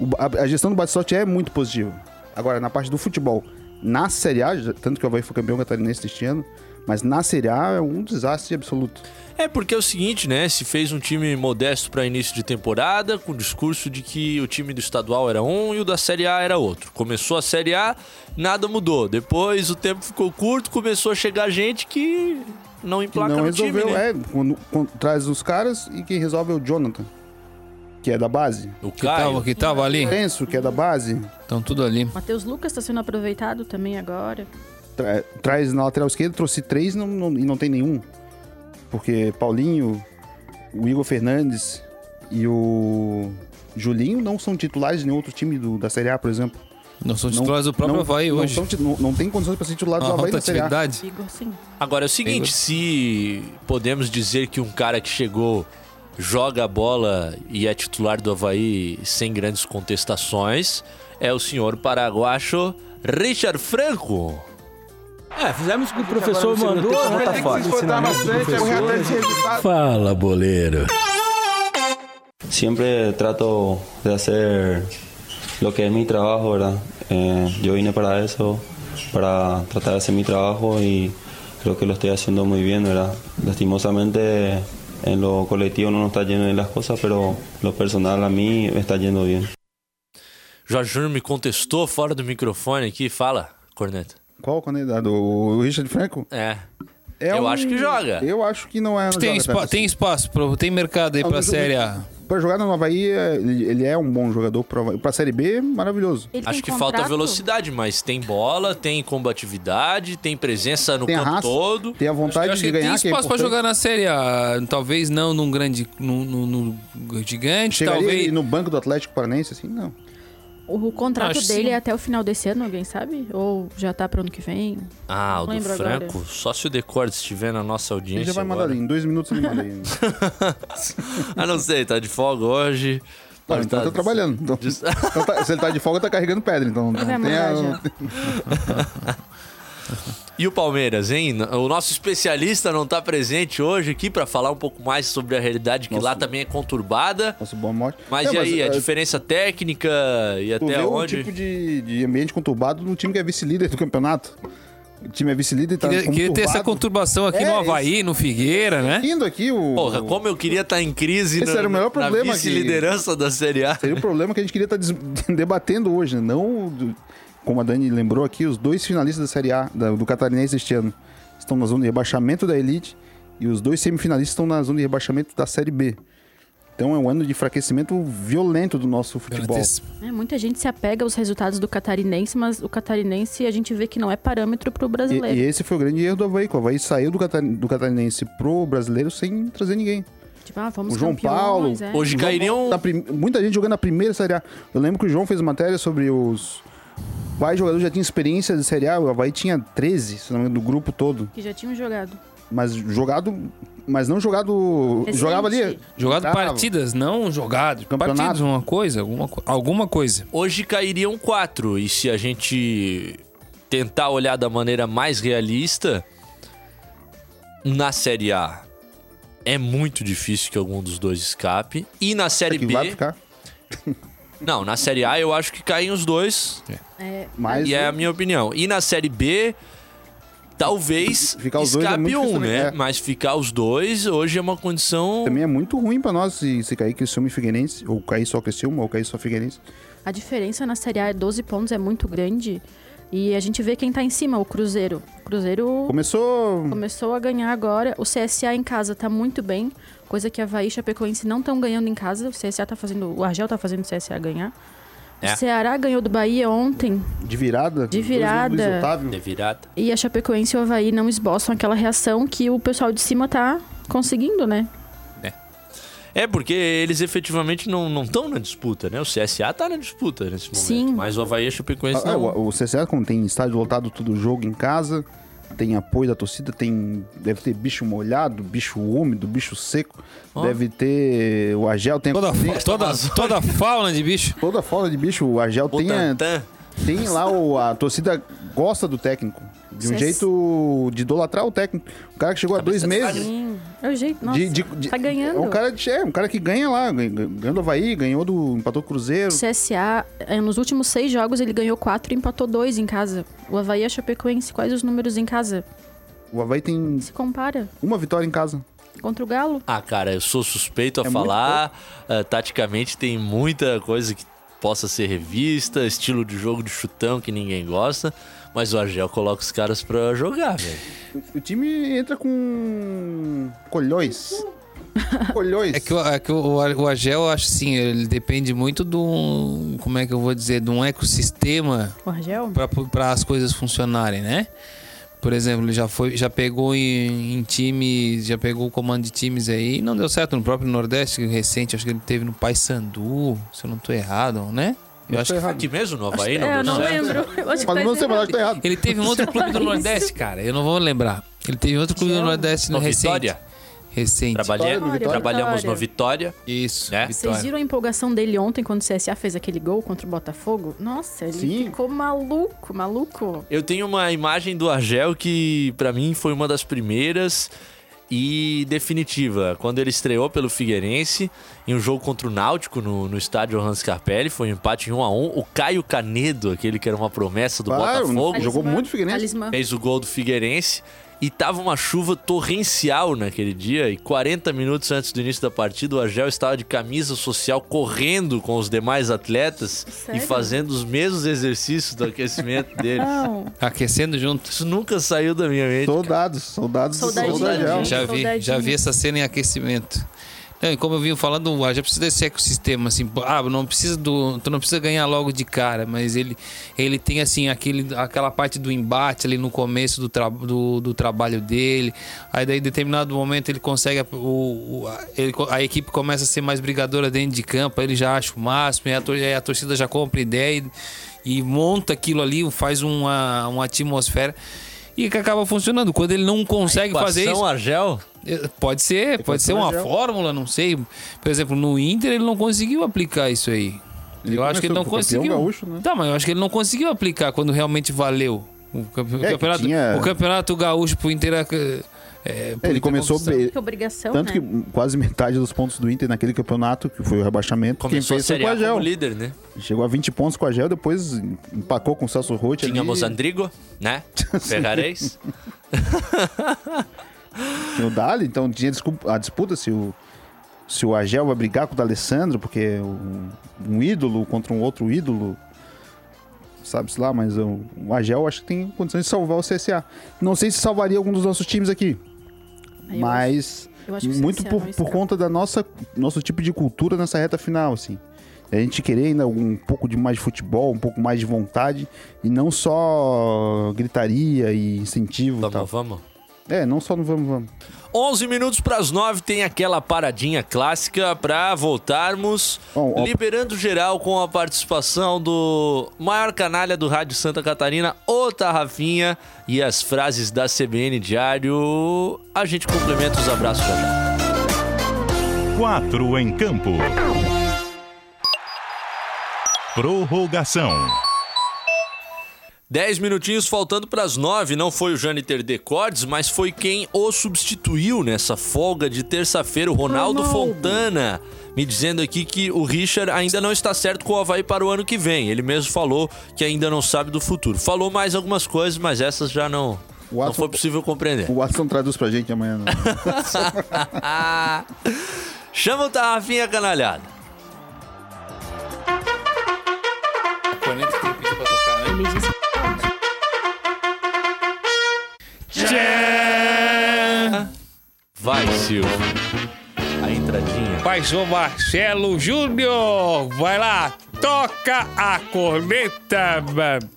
o- a, a gestão do Batistotti é muito positiva. Agora, na parte do futebol, na Série A, tanto que o Havaí foi campeão catarinense este ano, mas na Série A é um desastre absoluto. É porque é o seguinte, né? Se fez um time modesto para início de temporada, com o discurso de que o time do estadual era um e o da Série A era outro. Começou a Série A, nada mudou. Depois o tempo ficou curto, começou a chegar gente que não Que emplaca não no time, resolveu, né? é, quando, quando traz os caras e quem resolve é o Jonathan, que é da base. O Que tava, Caio. que tava ali. Penso que é da base. Estão tudo ali. Matheus Lucas tá sendo aproveitado também agora. Tra- traz na lateral esquerda, trouxe três não, não- e não tem nenhum. Porque Paulinho, o Igor Fernandes e o Julinho não são titulares de nenhum outro time do- da Série A, por exemplo. Não são Não- titulares do próprio não, Havaí não hoje. são Não, não tem condições para ser titular do Havaí alta na Série A. Agora é o seguinte, se podemos dizer que um cara que chegou, joga a bola e é titular do Havaí sem grandes contestações, é o senhor paraguacho Richard Franco. É, fizemos o que o professor mandou, né? Tá. Ensinamento do professor. Fala, boleiro. Siempre trato de hacer lo que es mi trabajo, ¿verdad? Eh, yo vine para eso, para tratar de hacer mi trabajo y creo que lo estoy haciendo muy bien, ¿verdad? Lastimosamente en lo colectivo no nos está yendo bien las cosas, pero lo personal a mí me está yendo bien. Jorge Júnior me contestou fora do microfone aqui. Fala, Corneta. Qual o candidato? O Richard Franco? É. É Eu um- acho que joga. Eu acho que não é. não Tem, joga espa- tem espaço, pro- tem mercado aí Ah, pra Série A. Pra jogar no Havaí, é- ele, ele é um bom jogador. Pra, pra Série B, maravilhoso. Ele Acho tem que falta contrato? velocidade, mas tem bola, tem combatividade, tem presença no Tem campo raça, todo. tem a vontade acho de tem ganhar. que é espaço pra importante. jogar na Série A. Talvez não num grande. num, num- num gigante, Chegaria talvez. no banco do Atlético Paranaense, assim? Não. O contrato Acho dele sim. é até o final desse ano, alguém sabe? Ou já tá pro ano que vem? Ah, o do Franco. Só se o Decorde estiver na nossa Ele audiência. já vai mandar agora. ali. Em dois minutos ele manda *laughs* ah, não sei, tá de folga hoje. Não, Pode então tá- tá trabalhando. Então, então tá- se ele tá de folga, tá carregando pedra. Então não tem a-. *laughs* E o Palmeiras, hein? O nosso especialista não tá presente hoje aqui pra falar um pouco mais sobre a realidade que Nosso- lá também é conturbada. Nosso bom mote. Mas É, e aí, a é, diferença técnica e até vê o onde? tipo de, de ambiente conturbado do time que é vice-líder do campeonato. O time é vice-líder e tá Queria, queria ter essa conturbado. conturbação aqui É, no Havaí, no Figueira, né? Indo aqui o... Porra, como eu queria estar em crise Esse na, era o melhor na problema que- vice-liderança da Série A. Seria o problema que a gente queria estar des- *laughs* debatendo hoje, né? Não, como a Dani lembrou aqui, os dois finalistas da Série A, da- do Catarinense este ano, estão na zona de rebaixamento da Elite e os dois semifinalistas estão na zona de rebaixamento da Série B. Então é um ano de enfraquecimento violento do nosso futebol. É, muita gente se apega aos resultados do catarinense, mas o catarinense a gente vê que não é parâmetro pro E, brasileiro. e esse foi o grande erro do Havaí, o Havaí saiu do, Cata- do Catarinense pro brasileiro sem trazer ninguém. Tipo, ah, vamos O João Paulo, é. Hoje O João cairiam. Tá Muita gente jogando a primeira Série A. Eu lembro que o João fez matéria sobre os. Quais jogadores já tinham experiência de Série A? O Havaí tinha 13, se não me engano, do grupo todo. Que já tinham jogado. Mas jogado. Mas não jogado. Recente. Jogava ali. Jogado Tava. partidas, não jogado. Campeonato. Partidas, uma coisa, alguma, alguma coisa. Hoje cairiam quatro. E se a gente tentar olhar da maneira mais realista, na Série A é muito difícil que algum dos dois escape. E na Série Que B. vai ficar. Não, na Série A eu acho que caem os dois. É, Mas e é a minha opinião. E na Série B, talvez Ficar os dois é escape muito um, difícil né? é. Mas ficar os dois hoje é uma condição. também é muito ruim pra nós se, se cair Criciúma e Figueirense. Ou cair só Criciúma, ou cair só Figueirense. A diferença na Série A é 12 pontos, é muito grande. E a gente vê quem tá em cima, o Cruzeiro. O Cruzeiro Começou. começou a ganhar agora. O CSA em casa tá muito bem, coisa que a Havaí e Chapecoense não estão ganhando em casa. O CSA tá fazendo. O Argel tá fazendo o CSA ganhar. É. O Ceará ganhou do Bahia ontem. De virada. De virada. De virada. E a Chapecoense e o Havaí não esboçam aquela reação que o pessoal de cima tá conseguindo, né? É, porque eles efetivamente não estão na disputa, né? O CSA tá na disputa nesse momento. Sim. Mas o Havaí e a Chapecoense Ah, não. o, o CSA, como tem estádio lotado todo jogo em casa, tem apoio da torcida, tem deve ter bicho molhado, bicho úmido, bicho seco, Ó. deve ter o Agel tem Toda, tem toda, toda a *laughs* fauna de bicho. toda a falta de bicho, o Agel tem, a- tem lá o, a torcida gosta do técnico, de um CS. jeito de idolatrar o técnico. O cara que chegou há dois meses. Sim. É o jeito. Nossa, de- de- de- tá ganhando. É um cara, de, é um cara que ganha lá, ganhou do Havaí, ganhou do. empatou Cruzeiro. CSA, eh, nos últimos seis jogos, ele ganhou quatro e empatou dois em casa. O Havaí e a Chapecoense, quais os números em casa? O Havaí tem Se compara. uma vitória em casa. Contra o Galo. Ah, cara, eu sou suspeito a É falar. Ah, taticamente tem muita coisa que possa ser revista, estilo de jogo de chutão que ninguém gosta, mas o Argel coloca os caras pra jogar, velho. O time entra com colhões. colhões. É que, o, é que o, o Argel, eu acho assim, ele depende muito do. Como é que eu vou dizer? De um ecossistema O Argel? para as coisas funcionarem, né? Por exemplo, ele já foi, já pegou em, em times, já pegou o comando de times aí, não deu certo no próprio Nordeste recente, acho que ele teve no Paysandu, se eu não tô errado, né? Eu acho que Aqui mesmo, no Havaí, É, não eu deu não certo? lembro. Eu acho que Mas tá não sei, mas acho que tá errado. errado. ele teve um outro clube do. *laughs* Nordeste, cara. Eu não vou lembrar. Ele teve outro clube do Nordeste no No recente. Vitória? Recente. Trabalhei, Vitória. trabalhamos Vitória. no Vitória. Isso. Né? Vocês Vitória. viram a empolgação dele ontem quando o CSA fez aquele gol contra o Botafogo? Nossa, ele Sim. ficou maluco, maluco. Eu tenho uma imagem do Argel que, pra mim, foi uma das primeiras e definitiva. Quando ele estreou pelo Figueirense, em um jogo contra o Náutico no, no estádio Hans Carpelli, foi um empate em 1 a 1 O Caio Canedo, aquele que era uma promessa do Claro, Botafogo, Jogou muito Figueirense. Talismã. fez o gol do Figueirense. E tava uma chuva torrencial naquele dia. E 40 minutos antes do início da partida, o Argel estava de camisa social correndo com os demais atletas e Sério? fazendo os mesmos exercícios do aquecimento *laughs* deles. Não, Aquecendo junto. Isso nunca saiu da minha mente. cara. Soldados, soldados do. Soldagel. Já vi, já vi essa cena em aquecimento. E como eu vim falando, Argel precisa desse ecossistema, assim, ah, não precisa do, tu não precisa ganhar logo de cara, mas ele, ele tem assim aquele, aquela parte do embate ali no começo do, tra, do, do trabalho dele. Aí daí em determinado momento ele consegue o, o- a, ele- a equipe começa a ser mais brigadora dentro de campo, aí ele já acha o máximo, aí a torcida já compra ideia e, e monta aquilo ali, faz uma, uma atmosfera e que acaba funcionando. Quando ele não consegue fazer isso, Argel? é, Pode ser, pode ser uma Argel. fórmula, não sei. Por exemplo, no Inter ele não conseguiu aplicar isso aí. Ele eu acho que ele não conseguiu. gaúcho, né? Tá, mas eu acho que ele não conseguiu aplicar quando realmente valeu. O, campe- o É, que campeonato, tinha- o campeonato gaúcho pro Inter. É, é, ele começou bem. Tanto né? que quase metade dos pontos do Inter naquele campeonato, que foi o rebaixamento, Começou quem a fez foi com o A Agel. como líder, né? Chegou a 20 pontos com o Agel, depois empacou com o Celso Roth Tínhamos ali. Andrigo, né? *laughs* Ferrarez. *laughs* Tinha o Dali, então tinha a disputa se o, se o Agel vai brigar com o D'Alessandro, porque é um, um ídolo contra um outro ídolo, sabe-se lá, mas o, o Agel acho que tem condições de salvar o CSA. Não sei se salvaria algum dos nossos times aqui, Aí mas eu acho muito por, por conta da nossa nosso tipo de cultura nessa reta final, assim. A gente querer ainda um pouco de mais de futebol, um pouco mais de vontade e não só gritaria e incentivo e tal. Vamos, vamos. É, não só no vamos, vamos. 11 minutos para as 9 tem aquela paradinha clássica para voltarmos, Bom, ó- liberando geral com a participação do maior canalha do Rádio Santa Catarina, o Tarrafinha, e as frases da CBN Diário. A gente complementa os abraços já já. Quatro em campo. Prorrogação. 10 minutinhos faltando para as 9. Não foi o Jâniter Decordes, mas foi quem o substituiu nessa folga de terça-feira, o Ronaldo, Ronaldo. Fontana. Me dizendo aqui que o Richard ainda não está certo com o Havaí para o ano que vem. Ele mesmo falou que ainda não sabe do futuro. Falou mais algumas coisas, mas essas já não, O não Watson- foi possível compreender. O Watson traduz pra gente amanhã. Né? *laughs* Chama o Tarrafinha canalhada. Vai, Silvio. A entradinha. Paizão Marcelo Júnior, vai lá, toca a corneta. mano.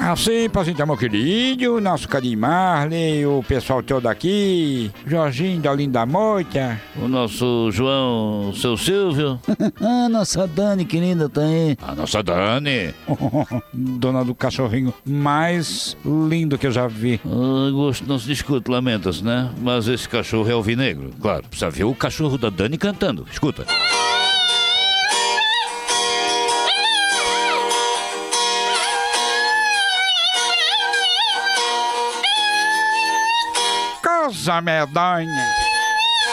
Assim, pra sentar meu querido, nosso carinho Marley, o pessoal todo aqui, Jorginho da Linda Moita. O nosso João, o seu Silvio. ah, *laughs* nossa Dani querida tá aí. A nossa Dani. *laughs* Dona do cachorrinho mais lindo que eu já vi. Ah, gosto não se discute, lamenta-se, né? Mas esse cachorro é alvinegro. Claro, precisa ver o cachorro da Dani cantando. Escuta. Coisa medonha.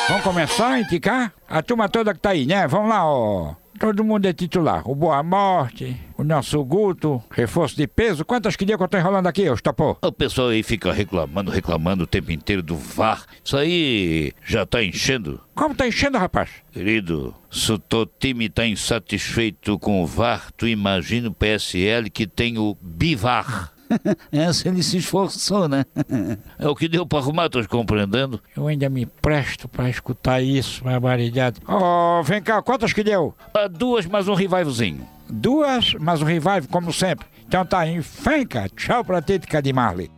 Vamos começar a indicar? A turma toda que tá aí, né? Vamos lá, ó. Todo mundo é titular. O Boa Morte, o nosso Guto, reforço de peso. Quantas que que eu tô enrolando aqui, ô Estopô? O pessoal aí fica reclamando, reclamando o tempo inteiro do VAR. Isso aí já tá enchendo. Como tá enchendo, rapaz? Querido, se o teu time tá insatisfeito com o VAR, tu imagina o PSL que tem o BIVAR. *laughs* Essa ele se esforçou, né? *laughs* É o que deu pra arrumar, tô compreendendo? Eu ainda me presto pra escutar isso, barbaridade. Ó, vem cá, quantas que deu? Ah, duas mais um revivalzinho. Duas, mas um revive, como sempre. Então tá, em fenca. Tchau pra Títica de Marley.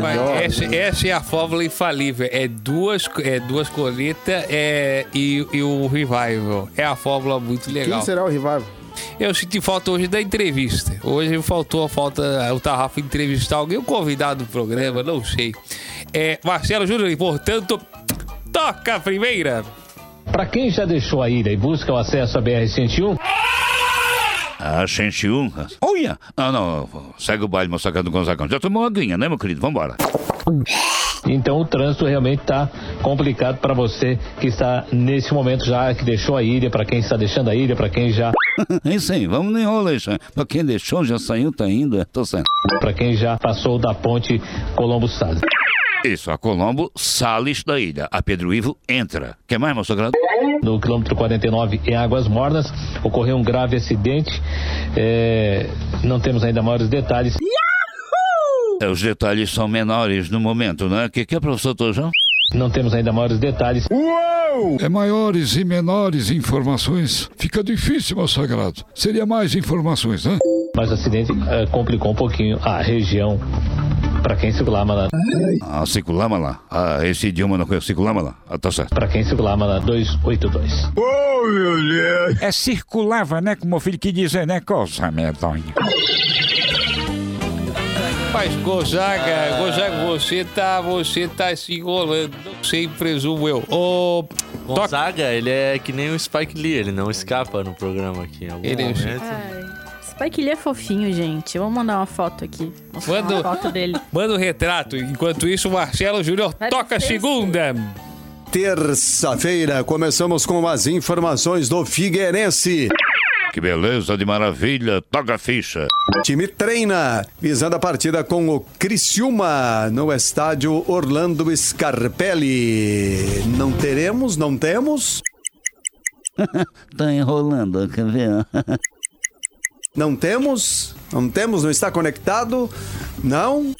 Mas essa, essa é a fórmula infalível. É duas, é duas coletas é, e, e o revival. É a fórmula muito legal. Quem será o Revival? Eu senti falta hoje da entrevista. Hoje faltou a falta o Tarrafa entrevistar alguém, o convidado do programa, não sei. É, Marcelo Júnior, portanto, toca a primeira. Para quem já deixou a ilha e busca o acesso à BR-101, Ah, 101. Olha! Ah, não. Segue o baile, meu sacado Gonzagão. Já tomou uma aguinha, né, meu querido? Vambora. Então o trânsito realmente está complicado para você que está nesse momento já, que deixou a ilha, para quem está deixando a ilha, para quem já. É *laughs* isso aí, vamos no enrolo, isso. Pra quem deixou, já saiu, tá indo. Tô saindo. Para quem já passou da ponte Colombo Salles. Isso, a Colombo, Sales da ilha. A Pedro Ivo entra. Quer mais, meu sagrado? No quilômetro 49, em Águas Mornas, ocorreu um grave acidente. É, não temos ainda maiores detalhes. É, os detalhes são menores no momento, né? O que, que é, professor Tojão? Não temos ainda maiores detalhes. É maiores e menores informações. Fica difícil, meu sagrado. Seria mais informações, né? Mas o acidente é, complicou um pouquinho a região para quem circulava lá. Ah, circulama lá. Ah, esse idioma não conheço. Circulama lá. Ah, tá certo. Para quem circulava lá 282. Oh, meu Deus! É circulava, né? Como o filho que dizer, né? Coisa medonha. Mas Gonzaga, Gonzaga, você tá, você tá se enrolando, não sei, presumo eu. Ô, Gonzaga, ele é que nem o Spike Lee, ele não escapa no programa aqui. Em algum Ele- momento. Ai, Spike Lee é fofinho, gente. Vamos mandar uma foto aqui. Mostrar Manda, uma foto dele. *laughs* manda o retrato. Enquanto isso, o Marcelo Júnior toca a segunda. Terça-feira, começamos com as informações do Figueirense. Que beleza de maravilha. Toca a ficha. Time treina, visando a partida com o Criciúma no estádio Orlando Scarpelli. Não teremos, não temos? *laughs* tá enrolando, quer ver? Não temos? Não temos? Não está conectado? Não?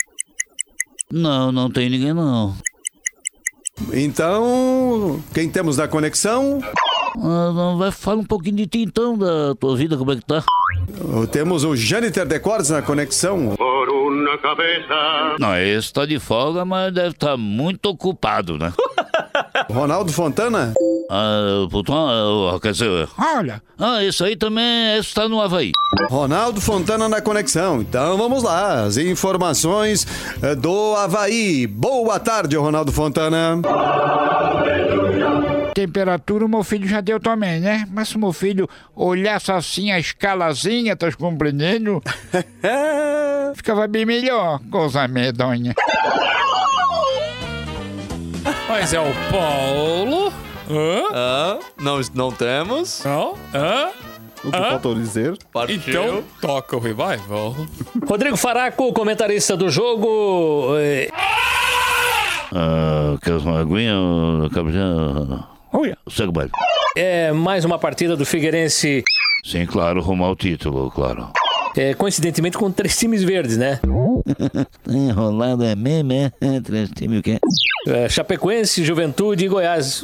Não, não tem ninguém não. Então, quem temos na conexão? Ah, vai falar um pouquinho de ti então, da tua vida, como é que tá? Temos o Jâniter Decordes na conexão. na cabeça. Não, esse tá de folga, mas deve estar muito ocupado, né? *laughs* Ronaldo Fontana? Ah, puta, ah, quer dizer... Olha! Ah, isso aí também está no Havaí. Ronaldo Fontana na conexão. Então vamos lá, as informações eh, do Havaí. Boa tarde, Ronaldo Fontana. Temperatura o meu filho já deu também, né? Mas se o meu filho olhasse assim a escalazinha, tá compreendendo? *laughs* Ficava bem melhor, coisa medonha. Mas é o Paulo. Hã? Ah, não, não temos. Não? Hã? O que Hã? faltou dizer? Então, toca o revival. Rodrigo Faraco, comentarista do jogo. é, Ah, quer uma aguinha, capitão? Olha. Segue o baile. É mais uma partida do Figueirense, Sim, claro, rumo ao título, claro. é, coincidentemente com três times verdes, né? *laughs* Tá enrolado é mesmo, é? Três times o quê? É, Chapecoense, Juventude e Goiás.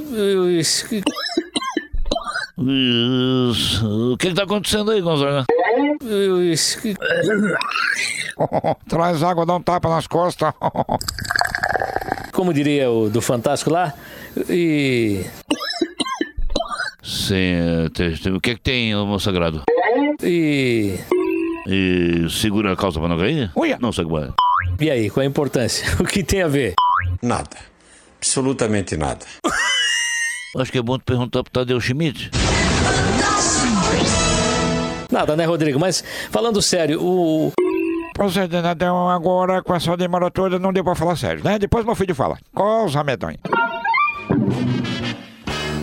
O que que tá acontecendo aí, Gonzaga? *laughs* Traz água, dá um tapa nas costas. *laughs* Como diria o do Fantástico lá. E. Sim, é, o que que tem, meu sagrado? E. E segura a calça pra não cair? Uia. Não, segue o baile. E aí, qual a importância? *laughs* O que tem a ver? Nada. Absolutamente nada. *laughs* Acho que é bom tu perguntar pro Tadeu Schmidt. Nada, né, Rodrigo? Mas falando sério, o. Procedendo até agora, com essa demora toda, não deu pra falar sério, né? Depois meu filho fala. Coisa medonha.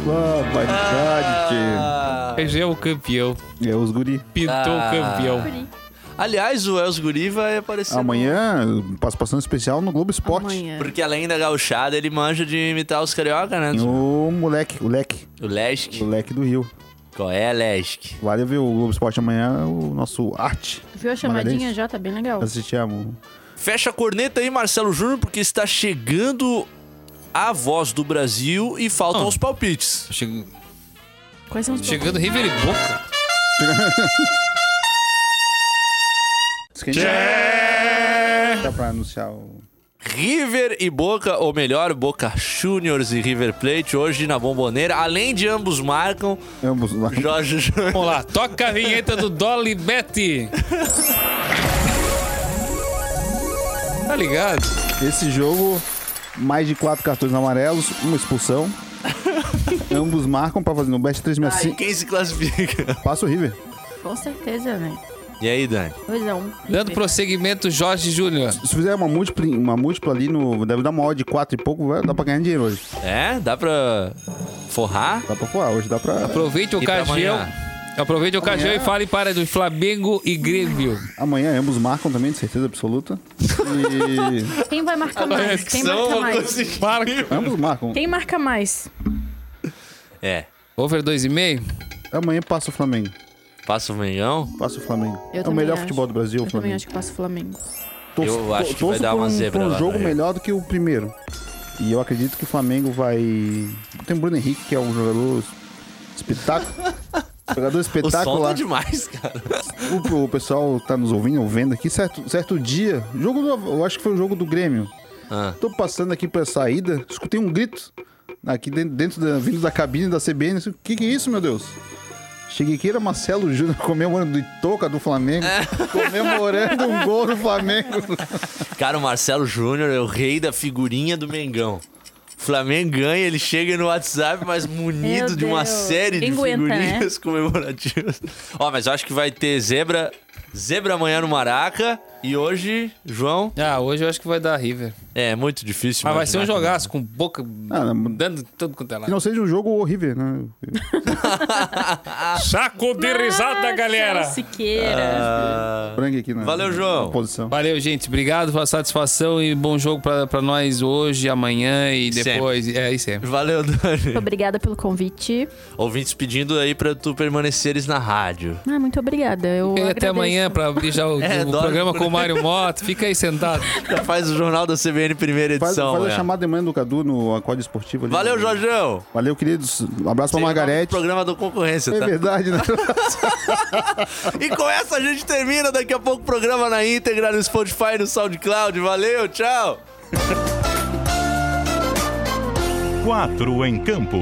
Barbaridade, tio. Esse é o campeão. É os guri. Pintou Ah. o campeão. Aliás, o Els Guri vai aparecer. Amanhã, participação especial no Globo Esporte. Porque além da gauchada, ele manja de imitar os carioca, né? O moleque, o leque. O Lesk. O leque do Rio. Qual é, Lesk? Vale ver o Globo Esporte amanhã, o nosso arte. Viu a chamadinha já? Tá bem legal. Assistimos. Fecha a corneta aí, Marcelo Júnior, porque está chegando a voz do Brasil e faltam os palpites. Quais são os Chegando River e Boca. *laughs* Dá pra anunciar o. River e Boca, ou melhor, Boca Juniors e River Plate, hoje na Bomboneira. Além de ambos marcam, Ambos lá. Jorge Júnior. Vamos lá, toca a vinheta do Dolly Betty. *laughs* Tá ligado? Esse jogo, mais de quatro cartões amarelos, uma expulsão. *laughs* Ambos marcam pra fazer no Best Ai, 365. quem se classifica? Passa o River. Com certeza, né? E aí, Dani? 2x1. Um. Dando prosseguimento, Jorge Júnior. Se fizer uma múltipla, uma múltipla ali, no, deve dar uma odd de 4 e pouco, dá pra ganhar dinheiro hoje. É? Dá pra forrar? Dá pra forrar, hoje dá pra... Aproveite pra ocasião. Aproveite a ocasião Amanhã- e fale para do Flamengo e Grêmio. Amanhã ambos marcam também, de certeza absoluta. E... *laughs* Quem vai marcar mais? Quem marca mais? Marca. ambos marcam. Quem marca mais? É. Over 2,5? Amanhã passa o Flamengo. Passa o Mengão? Passa o Flamengo. Eu é o também melhor acho. futebol do Brasil, o Eu também Flamengo. acho que passa o Flamengo. Torço- Eu acho que torço vai dar por uma um, zebra por um lá, jogo né? melhor do que o primeiro. E eu acredito que o Flamengo vai. Tem o Bruno Henrique, que é um jogador espetáculo. Jogador O som espetacular. tá demais, cara. O, o pessoal tá nos ouvindo, ou vendo aqui, certo, certo dia. Jogo do, eu acho que foi o jogo do Grêmio. Ah. Tô passando aqui pra saída, escutei um grito aqui dentro, dentro da, vindo da cabine da CBN. O que, que é isso, meu Deus? Cheguei aqui, era Marcelo Júnior *laughs* comemorando de toca do Flamengo, comemorando um gol do Flamengo. *laughs* Cara, o Marcelo Júnior é o rei da figurinha do Mengão. O Flamengo ganha, ele chega no WhatsApp, mas munido de uma série de aguenta, figurinhas *laughs* comemorativas. Ó, mas eu acho que vai ter zebra, zebra amanhã no Maraca e hoje, João, Ah, hoje eu acho que vai dar River. é muito difícil. Mas vai ser um que- jogaço com boca Ah, não, dando tudo quanto é que lado. não seja um jogo horrível, né? *laughs* Saco de risada, galera. Siqueira. Frangue aqui na, Valeu, João. na posição. Valeu, gente. Obrigado pela satisfação e bom jogo pra, pra nós hoje, amanhã e Sempre. depois. É, e sempre. Valeu, Dani. Obrigada pelo convite. Ouvintes pedindo aí pra tu permaneceres na rádio. Ah, muito obrigada. Eu E até agradeço. amanhã pra abrir já o, *laughs* É, o programa com Mário Mota. Fica aí sentado. Já faz o jornal da CBN primeira Faz, edição. faz a né? chamada de manhã do Cadu no Acorde Esportivo ali. Valeu, Jorjão. Valeu, queridos. Um abraço pra Sem Margarete. Programa do concorrência, É tá? verdade, né? *laughs* E com essa a gente termina. Daqui a pouco o programa na íntegra no Spotify e no SoundCloud. Valeu, tchau. Quatro em campo.